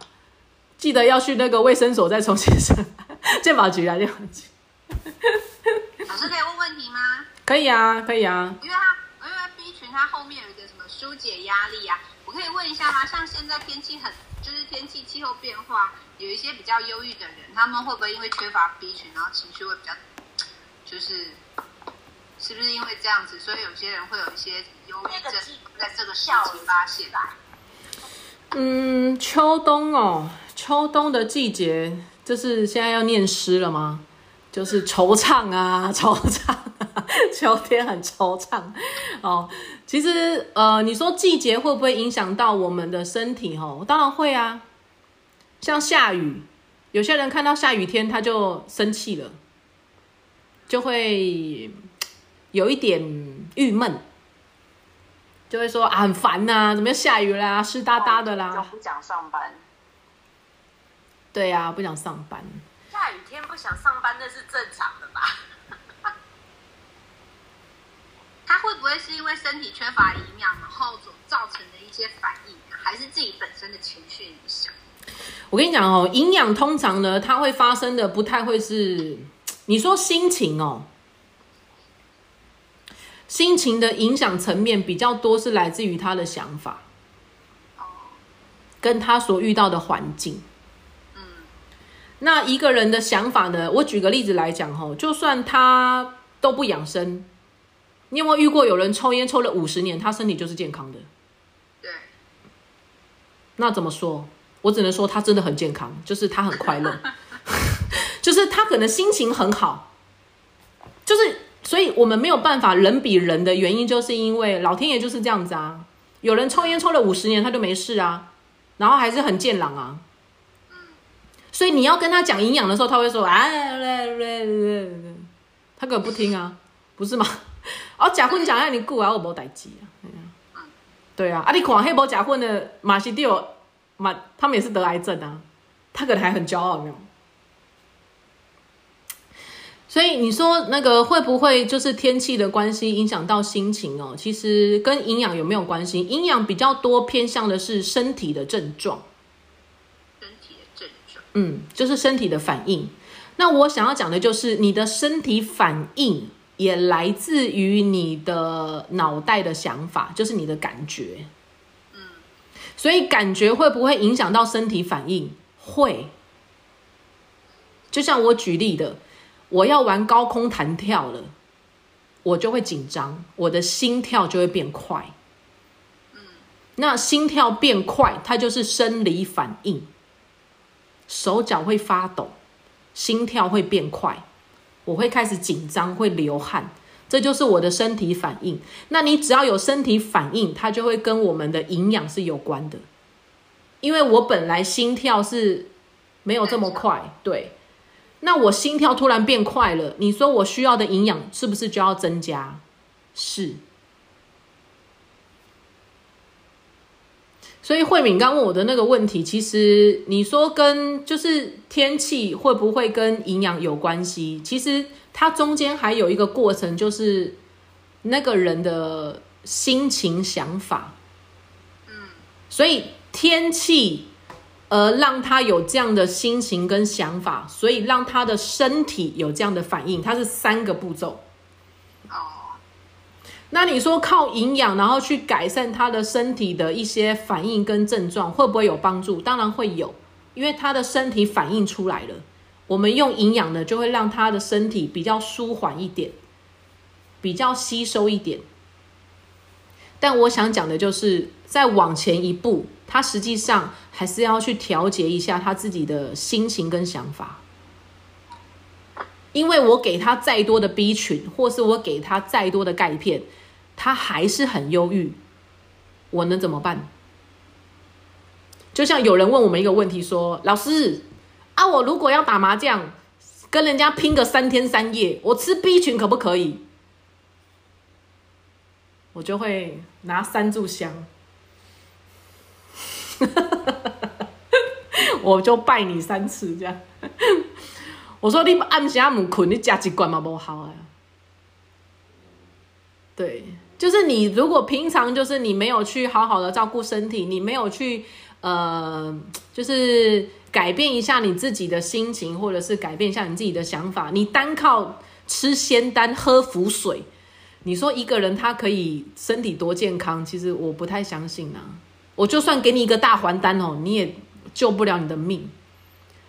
记得要去那个卫生所再重新申，(laughs) 健保局啊，健保局。老师可以问问题吗？可以啊，可以啊。因为他，因为 B 群它后面有一个什么疏解压力啊，我可以问一下吗？像现在天气很，就是天气气候变化，有一些比较忧郁的人，他们会不会因为缺乏 B 群，然后情绪会比较，就是，是不是因为这样子，所以有些人会有一些忧郁症，在这个时期发现？嗯，秋冬哦。秋冬的季节，就是现在要念诗了吗？就是惆怅啊，(laughs) 惆怅，秋天很惆怅哦。其实，呃，你说季节会不会影响到我们的身体？哦，当然会啊。像下雨，有些人看到下雨天他就生气了，就会有一点郁闷，就会说啊很烦呐，怎么又下雨啦，湿哒哒的啦，就不想上班。对呀，不想上班。下雨天不想上班那是正常的吧？(laughs) 他会不会是因为身体缺乏营养，然后所造成的一些反应，还是自己本身的情绪影响？我跟你讲哦，营养通常呢，它会发生的不太会是 (tsk) 你说心情哦，心情的影响层面比较多是来自于他的想法，跟他所遇到的环境。那一个人的想法呢？我举个例子来讲吼，就算他都不养生，你有没有遇过有人抽烟抽了五十年，他身体就是健康的？对。那怎么说？我只能说他真的很健康，就是他很快乐，(laughs) 就是他可能心情很好，就是所以我们没有办法人比人的原因，就是因为老天爷就是这样子啊。有人抽烟抽了五十年，他就没事啊，然后还是很健朗啊。所以你要跟他讲营养的时候，他会说啊，他根本不听啊，不是吗？(laughs) 哦，假婚讲让你顾啊，我无代志啊。对啊，啊，你看黑波假婚的马西蒂奥，马他们也是得癌症啊，他可能还很骄傲，没有？所以你说那个会不会就是天气的关系影响到心情哦？其实跟营养有没有关系？营养比较多偏向的是，身体的症状，嗯，就是身体的反应。那我想要讲的就是你的身体反应也来自于你的脑袋的想法，就是你的感觉。嗯，所以感觉会不会影响到身体反应？会。就像我举例的。我要玩高空弹跳了，我就会紧张，我的心跳就会变快。嗯，那心跳变快，它就是生理反应，手脚会发抖，心跳会变快，我会开始紧张，会流汗，这就是我的身体反应。那你只要有身体反应，它就会跟我们的营养是有关的，因为我本来心跳是没有这么快，对。那我心跳突然变快了，你说我需要的营养是不是就要增加？是。所以慧敏刚问我的那个问题，其实你说跟就是天气会不会跟营养有关系？其实它中间还有一个过程，就是那个人的心情想法。嗯。所以天气。呃让他有这样的心情跟想法，所以让他的身体有这样的反应，它是三个步骤。那你说靠营养，然后去改善他的身体的一些反应跟症状，会不会有帮助？当然会有，因为他的身体反应出来了，我们用营养呢，就会让他的身体比较舒缓一点，比较吸收一点。但我想讲的就是再往前一步。他实际上还是要去调节一下他自己的心情跟想法，因为我给他再多的 B 群，或是我给他再多的钙片，他还是很忧郁，我能怎么办？就像有人问我们一个问题说：“老师啊，我如果要打麻将，跟人家拼个三天三夜，我吃 B 群可不可以？”我就会拿三炷香。(laughs) 我就拜你三次，这样。我说你暗时阿姆困，你加几罐嘛不好啊。对，就是你如果平常就是你没有去好好的照顾身体，你没有去呃，就是改变一下你自己的心情，或者是改变一下你自己的想法，你单靠吃仙丹喝符水，你说一个人他可以身体多健康？其实我不太相信啊。我就算给你一个大还丹哦，你也救不了你的命，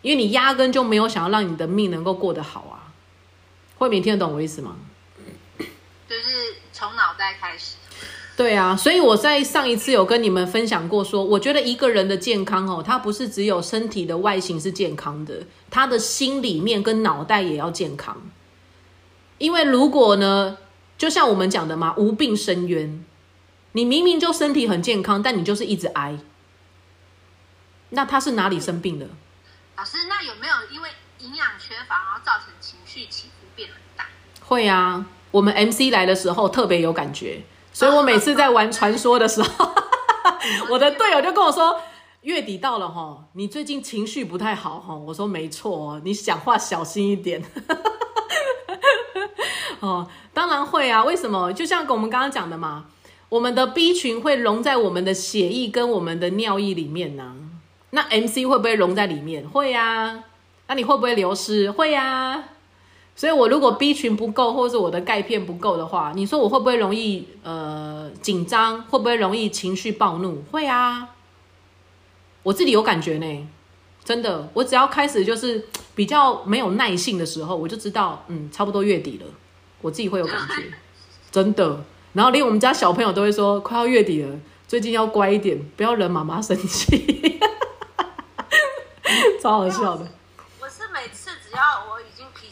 因为你压根就没有想要让你的命能够过得好啊。慧敏听得懂我意思吗？就是开始。对啊，所以我在上一次有跟你们分享过，说我觉得一个人的健康哦，他不是只有身体的外形是健康的，他的心里面跟脑袋也要健康。因为如果呢，就像我们讲的嘛，无病生冤。你明明就身体很健康，但你就是一直挨，那他是哪里生病了？老师，那有没有因为营养缺乏，然后造成情绪起伏变很大？会啊，我们 MC 来的时候特别有感觉，所以我每次在玩传说的时候，(laughs) 我的队友就跟我说：“月底到了哈，你最近情绪不太好哈。”我说：“没错，你讲话小心一点。(laughs) ”哦，当然会啊，为什么？就像我们刚刚讲的嘛。我们的 B 群会融在我们的血液跟我们的尿液里面呢，那 MC 会不会融在里面？会呀。那你会不会流失？会呀。所以我如果 B 群不够，或者是我的钙片不够的话，你说我会不会容易呃紧张？会不会容易情绪暴怒？会啊。我自己有感觉呢，真的，我只要开始就是比较没有耐性的时候，我就知道，嗯，差不多月底了，我自己会有感觉，(laughs) 真的。然后连我们家小朋友都会说，快要月底了，最近要乖一点，不要惹妈妈生气，(laughs) 超好笑的。我是每次只要我已经脾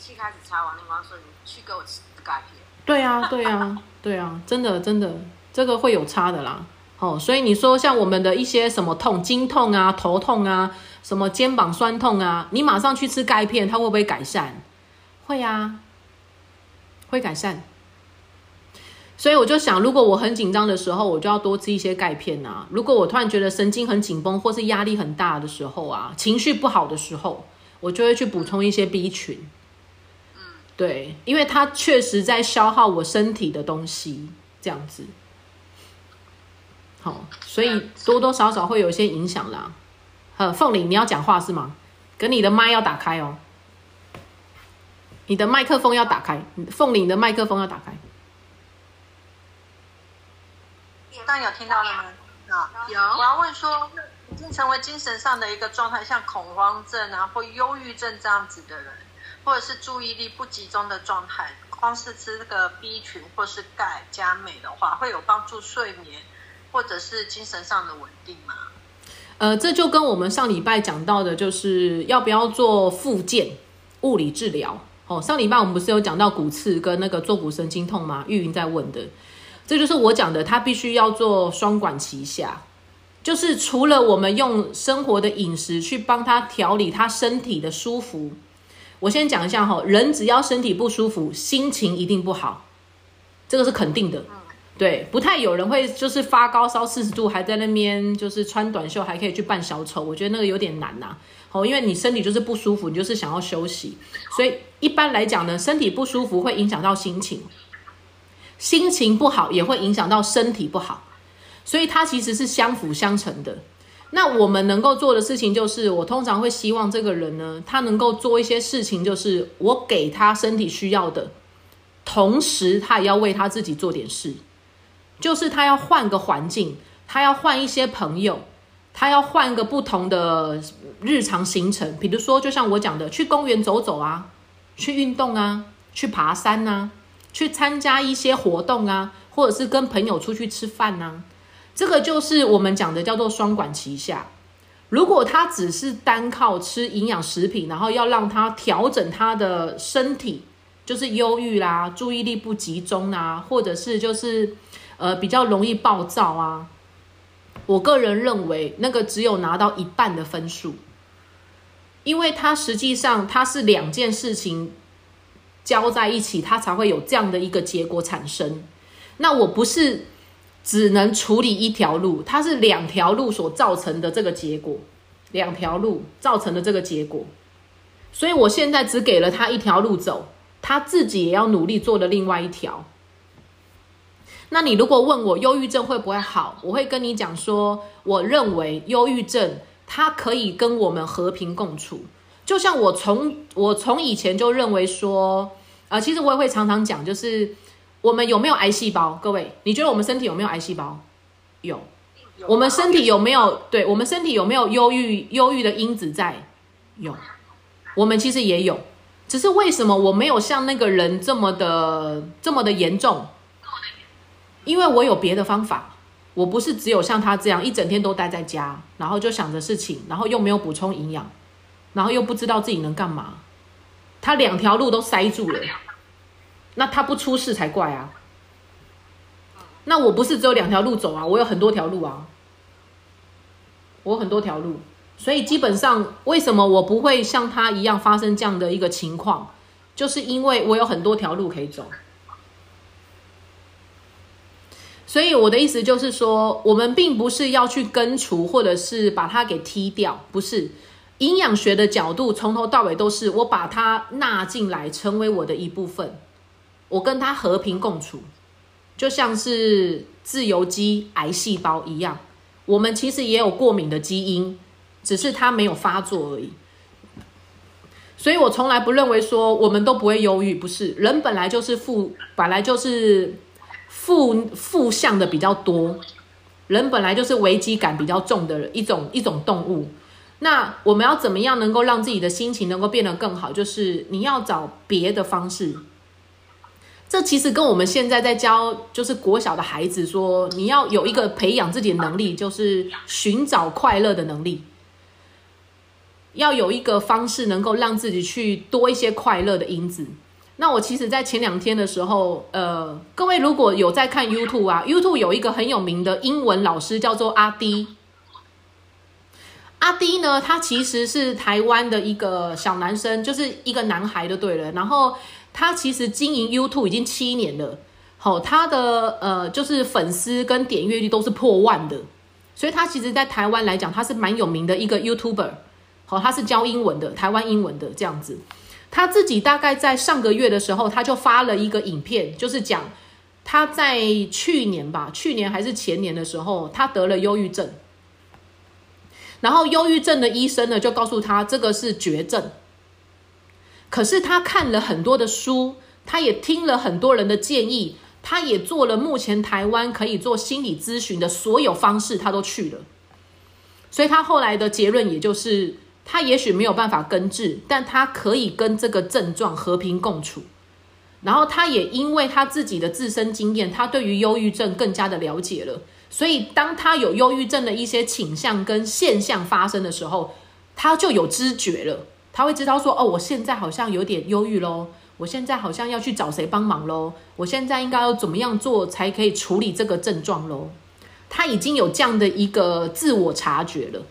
气开始差，王丽妈说你去给我吃钙片。对啊，对啊，对啊，真的真的，这个会有差的啦。哦，所以你说像我们的一些什么痛，经痛啊，头痛啊，什么肩膀酸痛啊，你马上去吃钙片，它会不会改善？会啊，会改善。所以我就想，如果我很紧张的时候，我就要多吃一些钙片啊。如果我突然觉得神经很紧绷，或是压力很大的时候啊，情绪不好的时候，我就会去补充一些 B 群。对，因为它确实在消耗我身体的东西，这样子。好，所以多多少少会有一些影响啦。呃，凤玲，你要讲话是吗？跟你的麦要打开哦，你的麦克风要打开，凤玲的麦克风要打开。刚有听到了吗？啊，有。我要问说，已经成为精神上的一个状态，像恐慌症啊，或忧郁症这样子的人，或者是注意力不集中的状态，光是吃这个 B 群或是钙加镁的话，会有帮助睡眠或者是精神上的稳定吗？呃，这就跟我们上礼拜讲到的，就是要不要做复健物理治疗。哦，上礼拜我们不是有讲到骨刺跟那个坐骨神经痛吗？玉云在问的。这就是我讲的，他必须要做双管齐下，就是除了我们用生活的饮食去帮他调理他身体的舒服。我先讲一下哈，人只要身体不舒服，心情一定不好，这个是肯定的。对，不太有人会就是发高烧四十度还在那边就是穿短袖还可以去扮小丑，我觉得那个有点难呐。哦，因为你身体就是不舒服，你就是想要休息，所以一般来讲呢，身体不舒服会影响到心情。心情不好也会影响到身体不好，所以它其实是相辅相成的。那我们能够做的事情就是，我通常会希望这个人呢，他能够做一些事情，就是我给他身体需要的，同时他也要为他自己做点事，就是他要换个环境，他要换一些朋友，他要换个不同的日常行程，比如说就像我讲的，去公园走走啊，去运动啊，去爬山啊。去参加一些活动啊，或者是跟朋友出去吃饭呐，这个就是我们讲的叫做双管齐下。如果他只是单靠吃营养食品，然后要让他调整他的身体，就是忧郁啦、注意力不集中啊，或者是就是呃比较容易暴躁啊，我个人认为那个只有拿到一半的分数，因为他实际上他是两件事情。交在一起，他才会有这样的一个结果产生。那我不是只能处理一条路，它是两条路所造成的这个结果，两条路造成的这个结果。所以我现在只给了他一条路走，他自己也要努力做的另外一条。那你如果问我忧郁症会不会好，我会跟你讲说，我认为忧郁症它可以跟我们和平共处。就像我从我从以前就认为说。啊，其实我也会常常讲，就是我们有没有癌细胞？各位，你觉得我们身体有没有癌细胞？有。我们身体有没有？对我们身体有没有忧郁忧郁的因子在？有。我们其实也有，只是为什么我没有像那个人这么的这么的严重？因为我有别的方法，我不是只有像他这样一整天都待在家，然后就想着事情，然后又没有补充营养，然后又不知道自己能干嘛。他两条路都塞住了，那他不出事才怪啊！那我不是只有两条路走啊，我有很多条路啊，我很多条路，所以基本上为什么我不会像他一样发生这样的一个情况，就是因为我有很多条路可以走。所以我的意思就是说，我们并不是要去根除，或者是把它给踢掉，不是。营养学的角度，从头到尾都是我把它纳进来，成为我的一部分，我跟他和平共处，就像是自由基癌细胞一样。我们其实也有过敏的基因，只是它没有发作而已。所以我从来不认为说我们都不会忧郁，不是人本来就是负，本来就是负负向的比较多，人本来就是危机感比较重的一种一种动物。那我们要怎么样能够让自己的心情能够变得更好？就是你要找别的方式。这其实跟我们现在在教就是国小的孩子说，你要有一个培养自己的能力，就是寻找快乐的能力。要有一个方式能够让自己去多一些快乐的因子。那我其实，在前两天的时候，呃，各位如果有在看 YouTube 啊，YouTube 有一个很有名的英文老师叫做阿迪。阿迪呢，他其实是台湾的一个小男生，就是一个男孩的对了。然后他其实经营 YouTube 已经七年了，好，他的呃就是粉丝跟点阅率都是破万的，所以他其实，在台湾来讲，他是蛮有名的一个 YouTuber。好，他是教英文的，台湾英文的这样子。他自己大概在上个月的时候，他就发了一个影片，就是讲他在去年吧，去年还是前年的时候，他得了忧郁症。然后忧郁症的医生呢，就告诉他这个是绝症。可是他看了很多的书，他也听了很多人的建议，他也做了目前台湾可以做心理咨询的所有方式，他都去了。所以他后来的结论也就是。他也许没有办法根治，但他可以跟这个症状和平共处。然后他也因为他自己的自身经验，他对于忧郁症更加的了解了。所以当他有忧郁症的一些倾向跟现象发生的时候，他就有知觉了。他会知道说：“哦，我现在好像有点忧郁喽，我现在好像要去找谁帮忙喽，我现在应该要怎么样做才可以处理这个症状喽？”他已经有这样的一个自我察觉了。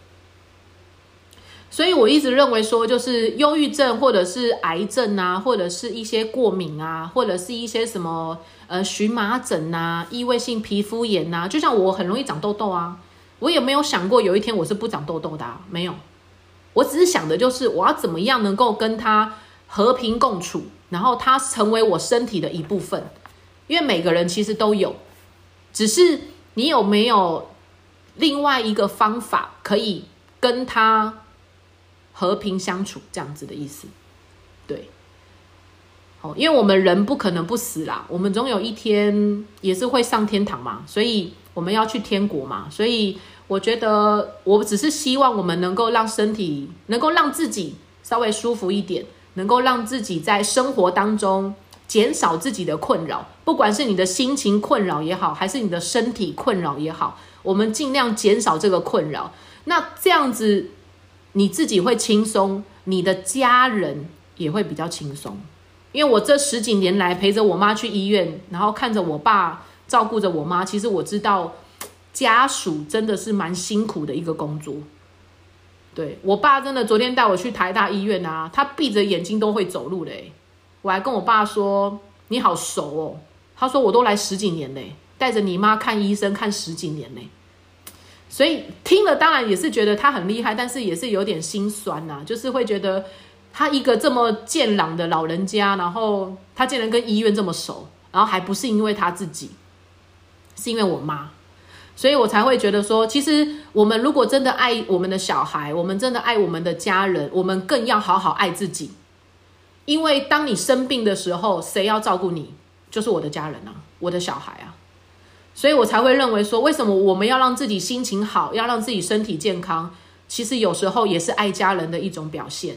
所以我一直认为说，就是忧郁症或者是癌症啊，或者是一些过敏啊，或者是一些什么呃荨麻疹啊、异位性皮肤炎啊，就像我很容易长痘痘啊，我也没有想过有一天我是不长痘痘的，没有，我只是想的就是我要怎么样能够跟他和平共处，然后他成为我身体的一部分，因为每个人其实都有，只是你有没有另外一个方法可以跟他。和平相处这样子的意思，对，好，因为我们人不可能不死啦，我们总有一天也是会上天堂嘛，所以我们要去天国嘛，所以我觉得我只是希望我们能够让身体能够让自己稍微舒服一点，能够让自己在生活当中减少自己的困扰，不管是你的心情困扰也好，还是你的身体困扰也好，我们尽量减少这个困扰，那这样子。你自己会轻松，你的家人也会比较轻松。因为我这十几年来陪着我妈去医院，然后看着我爸照顾着我妈，其实我知道家属真的是蛮辛苦的一个工作。对我爸真的昨天带我去台大医院啊，他闭着眼睛都会走路嘞。我还跟我爸说：“你好熟哦。”他说：“我都来十几年嘞，带着你妈看医生看十几年嘞。”所以听了当然也是觉得他很厉害，但是也是有点心酸呐，就是会觉得他一个这么健朗的老人家，然后他竟然跟医院这么熟，然后还不是因为他自己，是因为我妈，所以我才会觉得说，其实我们如果真的爱我们的小孩，我们真的爱我们的家人，我们更要好好爱自己，因为当你生病的时候，谁要照顾你？就是我的家人啊，我的小孩啊。所以我才会认为说，为什么我们要让自己心情好，要让自己身体健康？其实有时候也是爱家人的一种表现。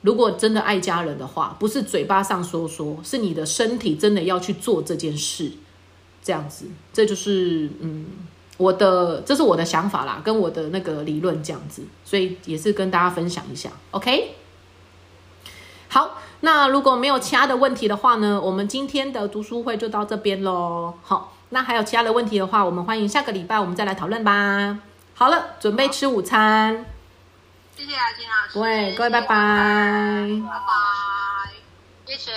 如果真的爱家人的话，不是嘴巴上说说，是你的身体真的要去做这件事。这样子，这就是嗯，我的这是我的想法啦，跟我的那个理论这样子，所以也是跟大家分享一下。OK，好。那如果没有其他的问题的话呢，我们今天的读书会就到这边喽。好，那还有其他的问题的话，我们欢迎下个礼拜我们再来讨论吧。好了，准备吃午餐。谢谢雅金老师。喂，各位拜拜。拜拜。谢谢。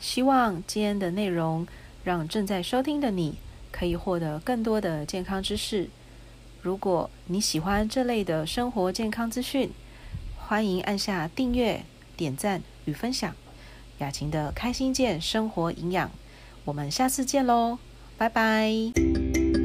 希望今天的内容让正在收听的你可以获得更多的健康知识。如果你喜欢这类的生活健康资讯，欢迎按下订阅。点赞与分享，雅琴的开心健生活营养，我们下次见喽，拜拜。